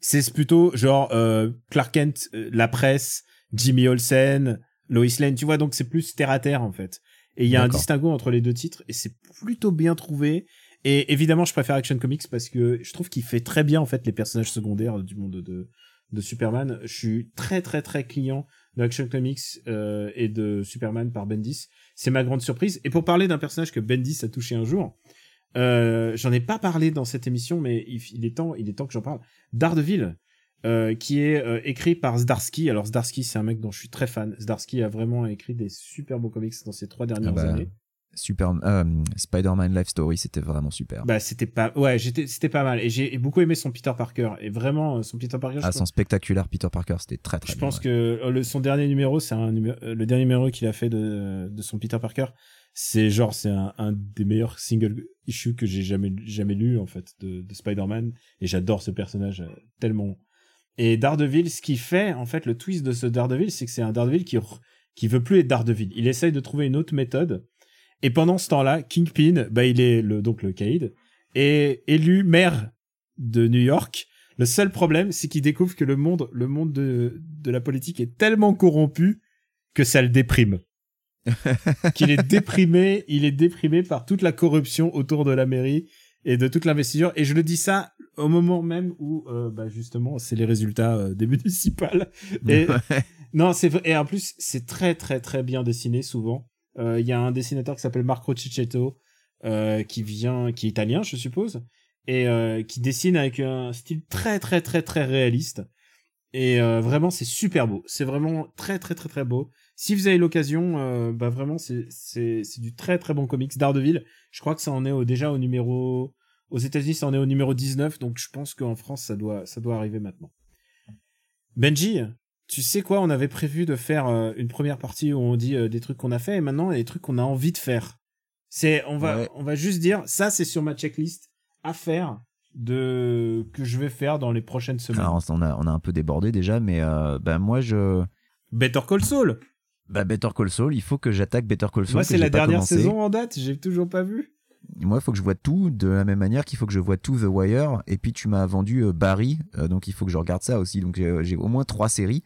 c'est plutôt genre euh, Clark Kent, euh, la presse, Jimmy Olsen, Lois Lane, tu vois, donc c'est plus terre à terre en fait. Et il y a un distinguo entre les deux titres et c'est plutôt bien trouvé. Et évidemment, je préfère Action Comics parce que je trouve qu'il fait très bien en fait les personnages secondaires du monde de de Superman. Je suis très très très client de Action Comics euh, et de Superman par Bendis. C'est ma grande surprise. Et pour parler d'un personnage que Bendis a touché un jour, euh, j'en ai pas parlé dans cette émission, mais il, il est temps, il est temps que j'en parle. Daredevil, euh, qui est euh, écrit par Zdarsky. Alors Zdarsky, c'est un mec dont je suis très fan. Zdarsky a vraiment écrit des super beaux comics dans ces trois dernières Ah bah, années. Super, euh, Spider-Man Life Story, c'était vraiment super. Bah c'était pas, ouais, j'étais, c'était pas mal. Et j'ai beaucoup aimé son Peter Parker. Et vraiment, euh, son Peter Parker. ah, je son spectaculaire Peter Parker, c'était très Je très bien. pense ouais. que euh, le, son dernier numéro, c'est un le dernier numéro qu'il a fait de, de son Peter Parker. C'est genre, c'est un, un des meilleurs single issues que j'ai jamais, jamais lu, en fait, de, de Spider-Man. Et j'adore ce personnage euh, tellement. Et Daredevil, ce qui fait, en fait, le twist de ce Daredevil, c'est que c'est un Daredevil qui, qui veut plus être Daredevil. Il essaye de trouver une autre méthode. Et pendant ce temps-là, Kingpin, bah, il est le, donc le Caïd, est élu maire de New York. Le seul problème, c'est qu'il découvre que le monde, le monde de, de la politique est tellement corrompu que ça le déprime. qu'il est déprimé, il est déprimé par toute la corruption autour de la mairie et de toute l'investiture. Et je le dis ça au moment même où, euh, bah justement, c'est les résultats euh, des municipales. Et non, c'est. Et en plus, c'est très très très bien dessiné souvent. Euh, Il y a un dessinateur qui s'appelle Marco Cicchetto euh, qui vient, qui est italien, je suppose, et euh, qui dessine avec un style très très très très réaliste. Et vraiment, c'est super beau. C'est vraiment très très très très beau. Si vous avez l'occasion, bah vraiment, c'est du très très bon comics. Daredevil, je crois que ça en est déjà au numéro aux États-Unis, ça en est au numéro 19, donc je pense qu'en France, ça doit ça doit arriver maintenant. Benji, tu sais quoi On avait prévu de faire euh, une première partie où on dit euh, des trucs qu'on a fait, et maintenant il y a des trucs qu'on a envie de faire. C'est on va Ouais. on va juste dire ça, c'est sur ma checklist à faire de que je vais faire dans les prochaines semaines. Alors, on a, on a un peu débordé déjà, mais euh, bah, moi, je. Better Call Saul. Bah, Better Call Saul, il faut que j'attaque Better Call Saul. Moi, c'est la dernière commencé. saison en date. J'ai toujours pas vu. Moi, il faut que je vois tout de la même manière qu'il faut que je vois tout The Wire. Et puis, tu m'as vendu Barry, donc il faut que je regarde ça aussi. Donc, j'ai au moins trois séries.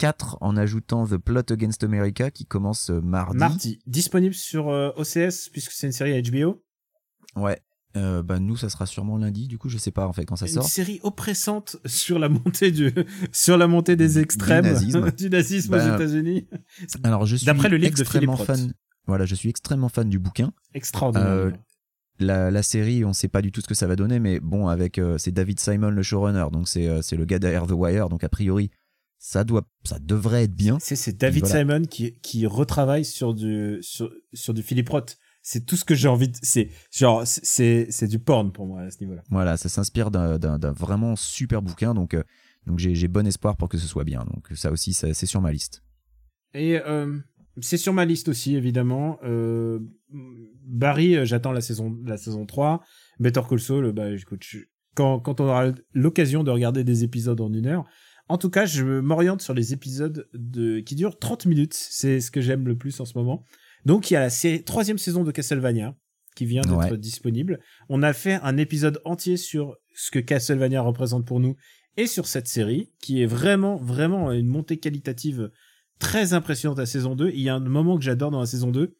Quatre en ajoutant The Plot Against America qui commence euh, mardi. Mardi, disponible sur euh, OCS puisque c'est une série HBO. Ouais. Euh, bah, nous, ça sera sûrement lundi. Du coup, je sais pas en fait quand ça une sort. série oppressante sur la montée du sur la montée des extrêmes nazisme. du nazisme Bah, aux États-Unis. Alors, je suis D'après le livre de extrêmement Roth. fan. Voilà, je suis extrêmement fan du bouquin. Extraordinaire. Euh, La, la série, on sait pas du tout ce que ça va donner, mais bon, avec euh, c'est David Simon le showrunner, donc c'est c'est le gars derrière The Wire, donc a priori ça doit ça devrait être bien. C'est David voilà. Simon qui qui retravaille sur du sur sur du Philippe Roth. C'est tout ce que j'ai envie de c'est genre c'est c'est du porn pour moi à ce niveau-là. Voilà, ça s'inspire d'un vraiment super bouquin, donc euh, donc j'ai j'ai bon espoir pour que ce soit bien. Donc ça aussi, c'est sur ma liste. Et euh, c'est sur ma liste aussi, évidemment. Euh, Barry, j'attends la saison, la saison 3. Better Call Saul, bah, écoute, je- quand, quand on aura l'occasion de regarder des épisodes en une heure. En tout cas, je m'oriente sur les épisodes de, qui durent 30 minutes. C'est ce que j'aime le plus en ce moment. Donc, il y a la sé- troisième saison de Castlevania qui vient d'être Ouais. disponible. On a fait un épisode entier sur ce que Castlevania représente pour nous et sur cette série qui est vraiment, vraiment une montée qualitative très impressionnante à saison 2. Il y a un moment que j'adore dans la saison 2,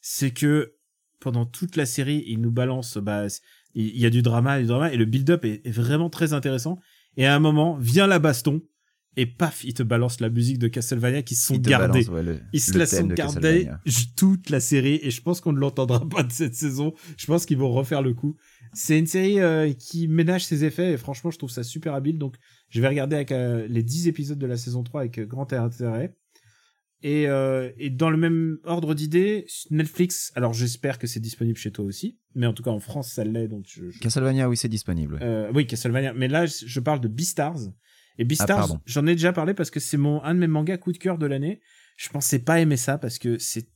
c'est que pendant toute la série, il nous balance, bah, il il y a du drama, du drama, et le build-up est, est vraiment très intéressant. Et à un moment, vient la baston, et paf, il te balance la musique de Castlevania qui se sont gardés. balance, ouais, le- Ils se la sont gardés toute la série et je pense qu'on ne l'entendra pas de cette saison. Je pense qu'ils vont refaire le coup. C'est une série euh, qui ménage ses effets et franchement je trouve ça super habile. Donc je vais regarder avec euh, les 10 épisodes de la saison 3 avec euh, grand intérêt. Et, euh, et dans le même ordre d'idées, Netflix, alors j'espère que c'est disponible chez toi aussi, mais en tout cas en France ça l'est, donc je, je- Castlevania, oui, c'est disponible. ouais. euh, oui, Castlevania. Mais là, je parle de Beastars. Et Ah, Beastars, j'en ai déjà parlé parce que c'est mon un de mes mangas coup de cœur de l'année. Je pensais pas aimer ça parce que c'est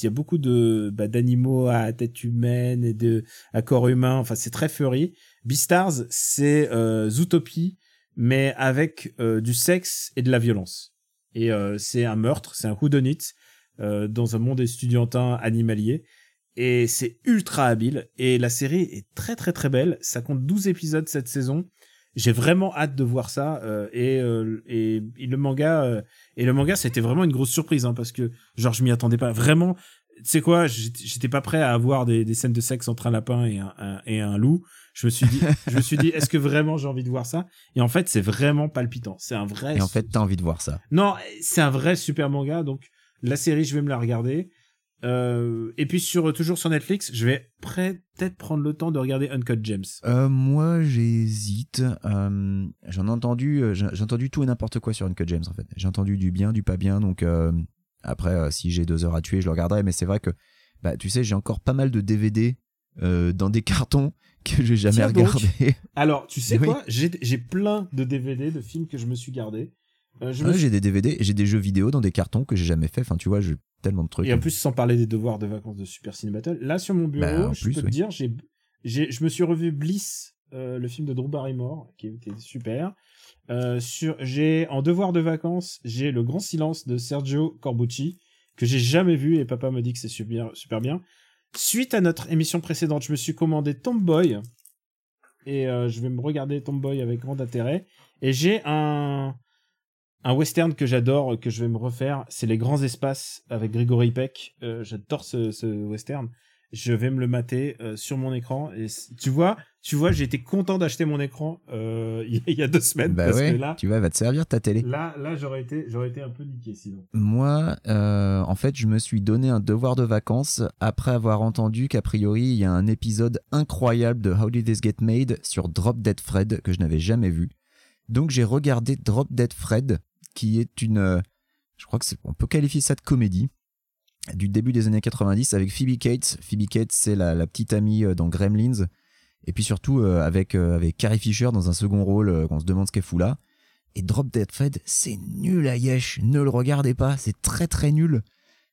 il y a beaucoup de bah, d'animaux à tête humaine et de à corps humain. Enfin, c'est très furry. Beastars, c'est euh, Zootopie, mais avec euh, du sexe et de la violence. Et euh, c'est un meurtre, c'est un whodunit euh, dans un monde estudiantin animalier. Et c'est ultra habile. Et la série est très très très belle. Ça compte 12 épisodes cette saison. J'ai vraiment hâte de voir ça euh, et, euh, et le manga euh, et le manga c'était vraiment une grosse surprise hein, parce que genre je m'y attendais pas. Vraiment tu sais quoi j'étais pas prêt à avoir des, des scènes de sexe entre un lapin et un- et un loup Je me suis dit, je me suis dit, est-ce que vraiment j'ai envie de voir ça? Et en fait, c'est vraiment palpitant. C'est un vrai. Et en fait, t'as envie de voir ça. Non, c'est un vrai super manga. Donc la série, je vais me la regarder. Euh, et puis sur toujours sur Netflix, je vais peut-être prendre le temps de regarder Uncut Gems. Euh, moi, j'hésite. Euh, j'en ai entendu, euh, j'ai entendu tout et n'importe quoi sur Uncut James en fait. J'ai entendu du bien, du pas bien. Donc après, si j'ai deux heures à tuer, je le regarderai. Mais c'est vrai que, bah, tu sais, j'ai encore pas mal de DVD dans des cartons que j'ai jamais Tiens donc. regardé. Alors, tu sais Oui. quoi? J'ai j'ai plein de DVD de films que je me suis gardé. Euh, suis- j'ai des DVD, j'ai des jeux vidéo dans des cartons que j'ai jamais fait. Enfin, tu vois, j'ai tellement de trucs. Et en plus, sans parler des devoirs de vacances de Super Ciné Battle, là sur mon bureau, Bah, je plus, peux te dire, j'ai, j'ai, je me suis revu Bliss, euh, le film de Drew Barrymore, qui était super. Euh, sur, j'ai en devoir de vacances, j'ai Le Grand Silence de Sergio Corbucci que j'ai jamais vu et papa me dit que c'est super, super bien. Suite à notre émission précédente, je me suis commandé Tomboy et euh, je vais me regarder Tomboy avec grand intérêt. Et j'ai un un western que j'adore, que je vais me refaire, c'est Les Grands Espaces avec Grigory Peck. Euh, j'adore ce western. Je vais me le mater euh, sur mon écran. Et tu vois, tu vois, j'ai été content d'acheter mon écran euh, il y a- il y a deux semaines bah parce ouais, que là, tu vois, va te servir ta télé. là, là, j'aurais été, j'aurais été un peu niqué sinon. Moi, euh, en fait, je me suis donné un devoir de vacances après avoir entendu qu'a priori, il y a un épisode incroyable de How Did This Get Made sur Drop Dead Fred que je n'avais jamais vu. Donc, j'ai regardé Drop Dead Fred, qui est une, je crois que c'est, on peut qualifier ça de comédie du début des années 90 avec Phoebe Cates. Phoebe Cates, c'est la, la petite amie euh, dans Gremlins. Et puis surtout euh, avec, euh, avec Carrie Fisher dans un second rôle, qu'on se demande ce qu'elle fout là. Et Drop Dead Fred, c'est nul à yesh. Ne le regardez pas, c'est très très nul.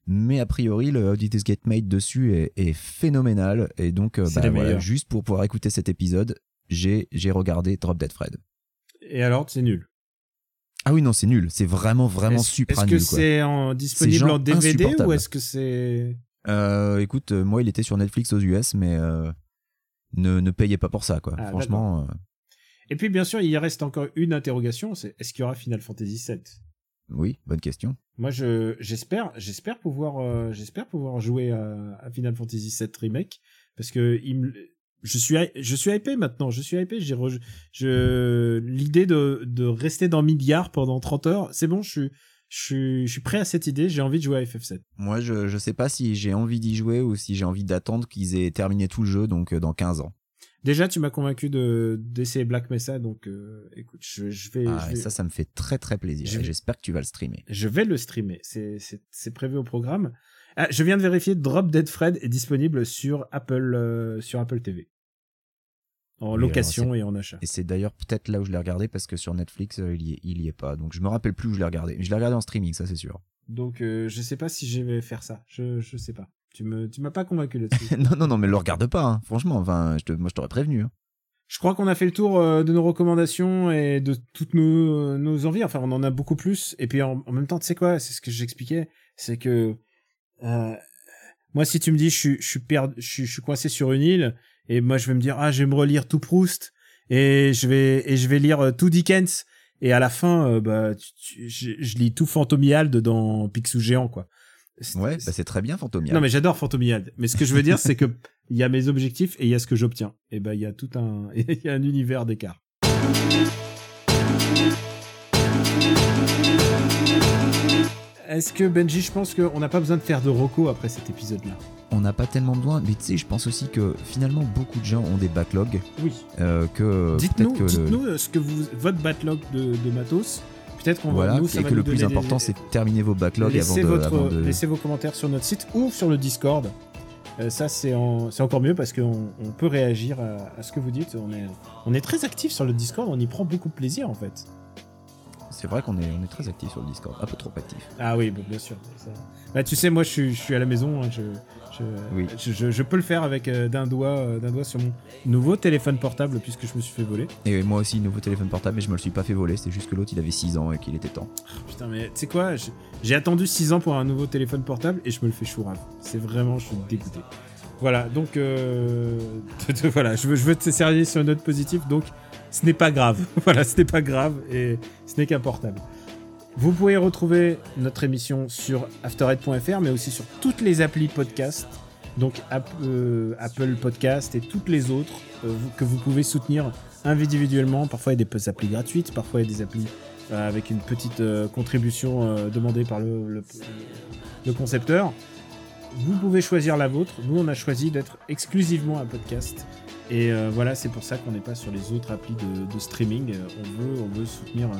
Mais a priori, le How Did Get Made dessus est, est phénoménal. Et donc, bah, voilà, juste pour pouvoir écouter cet épisode, j'ai j'ai regardé Drop Dead Fred. Et alors, c'est nul. Ah oui, non, c'est nul. C'est vraiment, vraiment Est-ce- super Est-ce nul. que c'est en disponible en DVD ou est-ce que c'est Euh, écoute, euh, moi, il était sur Netflix aux US, mais euh, ne, ne payez pas pour ça, quoi. Ah, Franchement, euh, Et puis bien sûr, il reste encore une interrogation, c'est est-ce qu'il y aura Final Fantasy VII oui, bonne question. Moi, je j'espère, j'espère pouvoir, euh, j'espère pouvoir jouer à, à Final Fantasy VII remake parce que il me, je suis, je suis hypé maintenant. Je suis hypé. J'ai, re- je, l'idée de de rester dans Midgar pendant 30 heures, c'est bon. Je suis, je suis, je suis prêt à cette idée. J'ai envie de jouer à FF7. Moi, je, je sais pas si j'ai envie d'y jouer ou si j'ai envie d'attendre qu'ils aient terminé tout le jeu, donc euh, dans 15 ans. Déjà, tu m'as convaincu de d'essayer Black Mesa, donc euh, écoute, je, je vais, Ah, je et vais- ça, ça me fait très très plaisir. Je J'espère que tu vas le streamer. Je vais le streamer. C'est, c'est, c'est prévu au programme. Ah, je viens de vérifier. Drop Dead Fred est disponible sur Apple, euh, sur Apple TV. En Oui, location et en achat. Et c'est d'ailleurs peut-être là où je l'ai regardé parce que sur Netflix, euh, il, y est, il y est pas. Donc je me rappelle plus où je l'ai regardé. Mais je l'ai regardé en streaming, ça c'est sûr. Donc, euh, je sais pas si je vais faire ça. Je, je sais pas. Tu me, tu m'as pas convaincu là-dessus. non, non, non, mais le regarde pas, hein. franchement. Enfin, je te, moi je t'aurais prévenu. hein. je crois qu'on a fait le tour euh, de nos recommandations et de toutes nos, euh, nos envies. Enfin, on en a beaucoup plus. Et puis, en, en même temps, tu sais quoi? C'est ce que j'expliquais. C'est que, euh, moi, si tu me dis, je suis, je suis perdu, je suis, je suis coincé sur une île, et moi, je vais me dire, ah, je vais me relire tout Proust, et je vais, et je vais lire euh, tout Dickens, et à la fin, euh, bah, tu- tu- je, je lis tout Fantomiald dans Picsou Géant, quoi. Ouais, bah, c'est très bien, Fantomia. non mais j'adore Fantomiald. Mais ce que je veux dire, c'est que il y a mes objectifs et il y a ce que j'obtiens. Et ben il y a tout un, il y a un univers d'écart. Est-ce que Benji, je pense qu'on n'a pas besoin de faire de reco après cet épisode-là? On n'a pas tellement besoin, mais tu sais, je pense aussi que finalement beaucoup de gens ont des backlogs. Oui. euh, que Dites-nous, peut-être que le- dites-nous euh, ce que vous, votre backlog de, de matos. Peut-être qu'on voilà, va nous, ça et va que nous le plus important, c'est de terminer vos backlogs avant laissez, de, votre, avant de- laissez vos commentaires sur notre site ou sur le Discord. Euh, ça, c'est en- c'est encore mieux parce qu'on on peut réagir à, à ce que vous dites. On est, on est très actif sur le Discord, on y prend beaucoup de plaisir en fait. C'est vrai qu'on est, on est très actif sur le Discord, un peu trop actif. Ah oui, bah, bien sûr. ça- Bah, tu sais, moi, je suis, je suis à la maison. hein, je, je, Oui. je, je- je peux le faire avec euh, d'un doigt, euh, d'un doigt sur mon nouveau téléphone portable puisque je me suis fait voler. Et moi aussi, nouveau téléphone portable, mais je me le suis pas fait voler. C'est juste que l'autre, il avait 6 ans et qu'il était temps. Putain, mais tu sais quoi J'ai attendu 6 ans pour un nouveau téléphone portable et je me le fais chourave. C'est vraiment, je suis dégoûté. Voilà, donc euh, voilà, je veux, je veux te servir sur une note positive, donc ce n'est pas grave. voilà, ce n'est pas grave et ce n'est qu'un portable. Vous pouvez retrouver notre émission sur afterhead.fr, mais aussi sur toutes les applis podcast. donc euh, Apple Podcast et toutes les autres euh, que vous pouvez soutenir individuellement. Parfois, il y a des applis gratuites, parfois, il y a des applis euh, avec une petite contribution demandée par le concepteur. Vous pouvez choisir la vôtre. Nous, on a choisi d'être exclusivement un podcast. Et euh, voilà, c'est pour ça qu'on n'est pas sur les autres applis de, streaming. Euh, On veut, on veut soutenir, euh,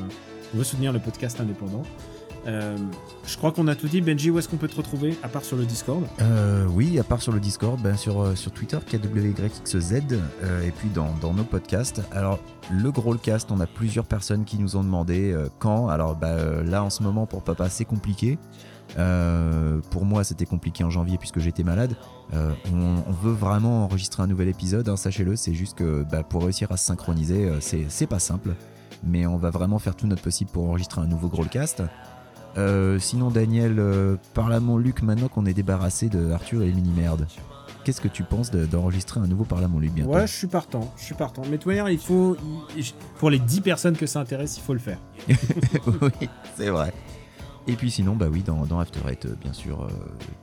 on veut soutenir le podcast indépendant. Je crois qu'on a tout dit. Benji, où est-ce qu'on peut te retrouver à part sur le Discord? Oui, à part sur le Discord, ben sur, sur Twitter, KWYXZ, euh, et puis dans, dans nos podcasts. Alors, le Growlcast, on a plusieurs personnes qui nous ont demandé quand. Alors, euh, là, en ce moment, pour Papa, c'est compliqué. Euh, pour moi, c'était compliqué en janvier puisque j'étais malade. Euh, on, on veut vraiment enregistrer un nouvel épisode, hein, sachez-le. C'est juste que bah, pour réussir à se synchroniser, euh, c'est pas simple. Mais on va vraiment faire tout notre possible pour enregistrer un nouveau Growlcast. Euh, sinon, Daniel, parle à mon Luc maintenant qu'on est débarrassé de Arthur et les mini-merdes. Qu'est-ce que tu penses de- d'enregistrer un nouveau Parle à mon Luc bientôt Ouais, je suis partant. Je suis partant. Mais de toute manière, il faut. pour les 10 personnes que ça intéresse, il faut le faire. Oui, c'est vrai. Et puis sinon, bah oui, dans, dans After Eight, bien sûr, euh,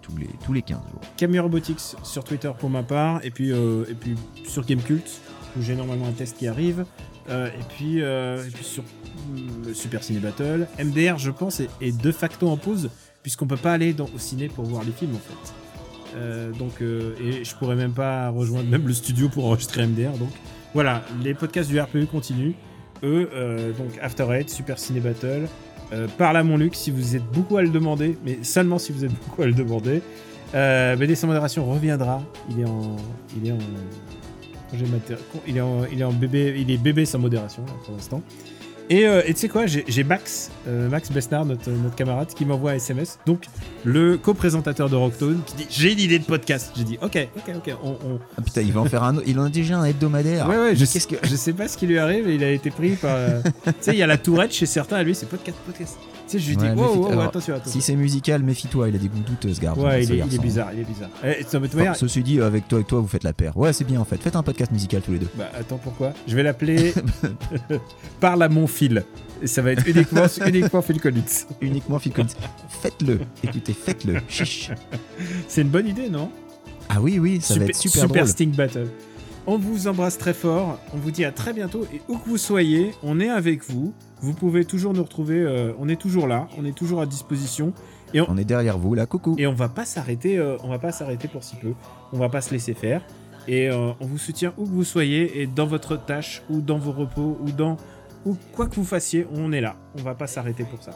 tous, les, tous les 15 jours. Camille Robotics sur Twitter pour ma part, et puis, euh, et puis sur Gamecult, où j'ai normalement un test qui arrive, euh, et, puis, euh, et puis sur Super Ciné Battle. MDR, je pense, est, de facto en pause, puisqu'on peut pas aller au ciné pour voir les films en fait. Donc, et je pourrais même pas rejoindre même le studio pour enregistrer MDR. Donc voilà, les podcasts du RPU continuent. Eux, donc After Eight, Super Ciné Battle. Euh, parle à mon Luc si vous êtes beaucoup à le demander, mais seulement si vous êtes beaucoup à le demander. Euh, BD sans modération reviendra. Il est en, il est en, il est en, bébé, il est bébé sans modération pour l'instant. Et euh, et tu sais quoi, j'ai Max, euh, Max Besnard, notre, notre camarade, qui m'envoie un SMS. Donc le co-présentateur de Rocktone qui dit j'ai une idée de podcast. J'ai dit ok, ok, ok. On, on- Ah putain, il va en faire un autre. Il en a déjà un hebdomadaire. Ouais, ouais, je, que. je sais pas ce qui lui arrive il a été pris par. euh, tu sais, il y a la tourette chez certains et lui c'est podcast, podcast. Sais, je lui dis Ouais, alors, attention, attention. Si c'est musical, méfie-toi, il a des goûts douteux ce garçon. ouais, il est, il est garçon. bizarre, il est bizarre. Eh, de toute Enfin, manière, ceci dit, avec toi et toi, vous faites la paire. Ouais, c'est bien en fait. Faites un podcast musical tous les deux. Bah attends pourquoi? Je vais l'appeler Parle à mon fil. Et ça va être uniquement, uniquement Phil Collins. Uniquement Phil Collins. Faites-le. Écoutez, faites-le. Chiche. C'est une bonne idée, non? Ah oui, oui, ça va être super, drôle. Sting Battle. On vous embrasse très fort. On vous dit à très bientôt. Et où que vous soyez, on est avec vous. Vous pouvez toujours nous retrouver. euh, on est toujours là. On est toujours à disposition. On est derrière vous, là, coucou. Et on va pas s'arrêter. euh, on va pas s'arrêter pour si peu. On va pas se laisser faire. Et euh, on vous soutient où que vous soyez et dans votre tâche ou dans vos repos ou dans ou quoi que vous fassiez, on est là. On va pas s'arrêter pour ça.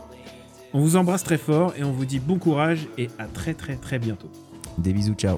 On vous embrasse très fort et on vous dit bon courage et à très très très bientôt. Des bisous, ciao.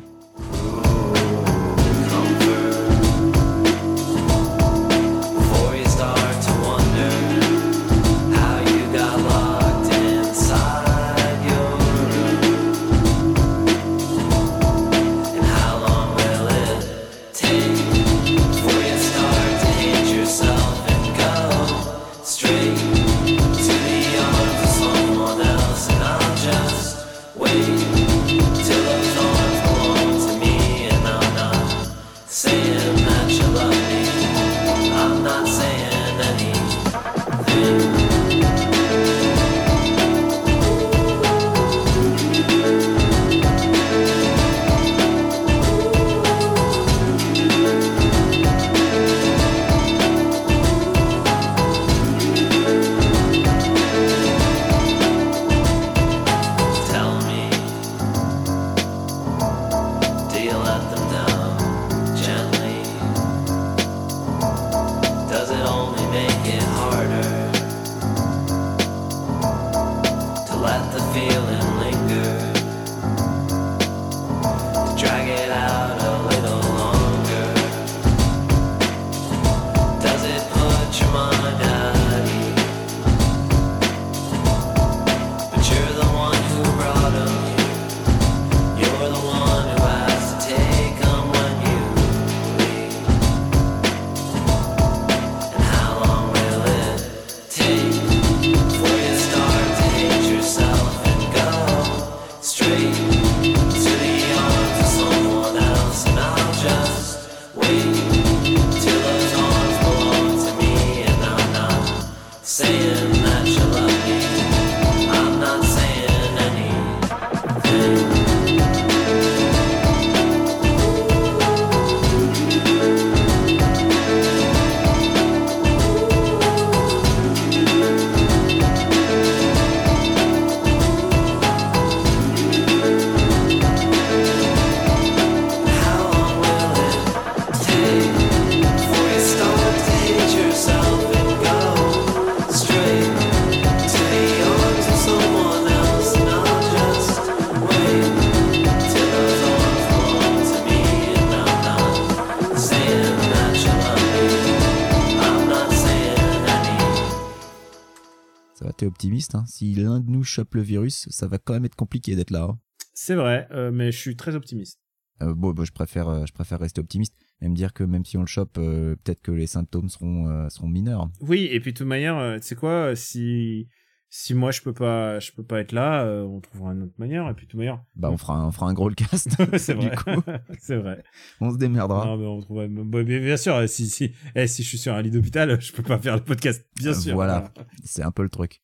Chope le virus, ça va quand même être compliqué d'être là. hein. C'est vrai, euh, mais je suis très optimiste. Euh, bon, bon, je préfère, euh, je préfère rester optimiste et me dire que même si on le chope, peut-être que les symptômes seront, seront mineurs. Oui, et puis de toute manière, tu sais quoi, si si moi je peux pas je peux pas être là, on trouvera une autre manière. Et puis de toute manière, Bah, on fera, un- on fera un gros le cast. c'est vrai, c'est vrai. on se démerdera. Non, mais on trouvera. bon, bien, bien sûr, si si eh, si je suis sur un lit d'hôpital, je peux pas faire le podcast. Bien sûr. voilà. C'est un peu le truc.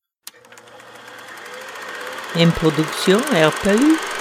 Une production RPU.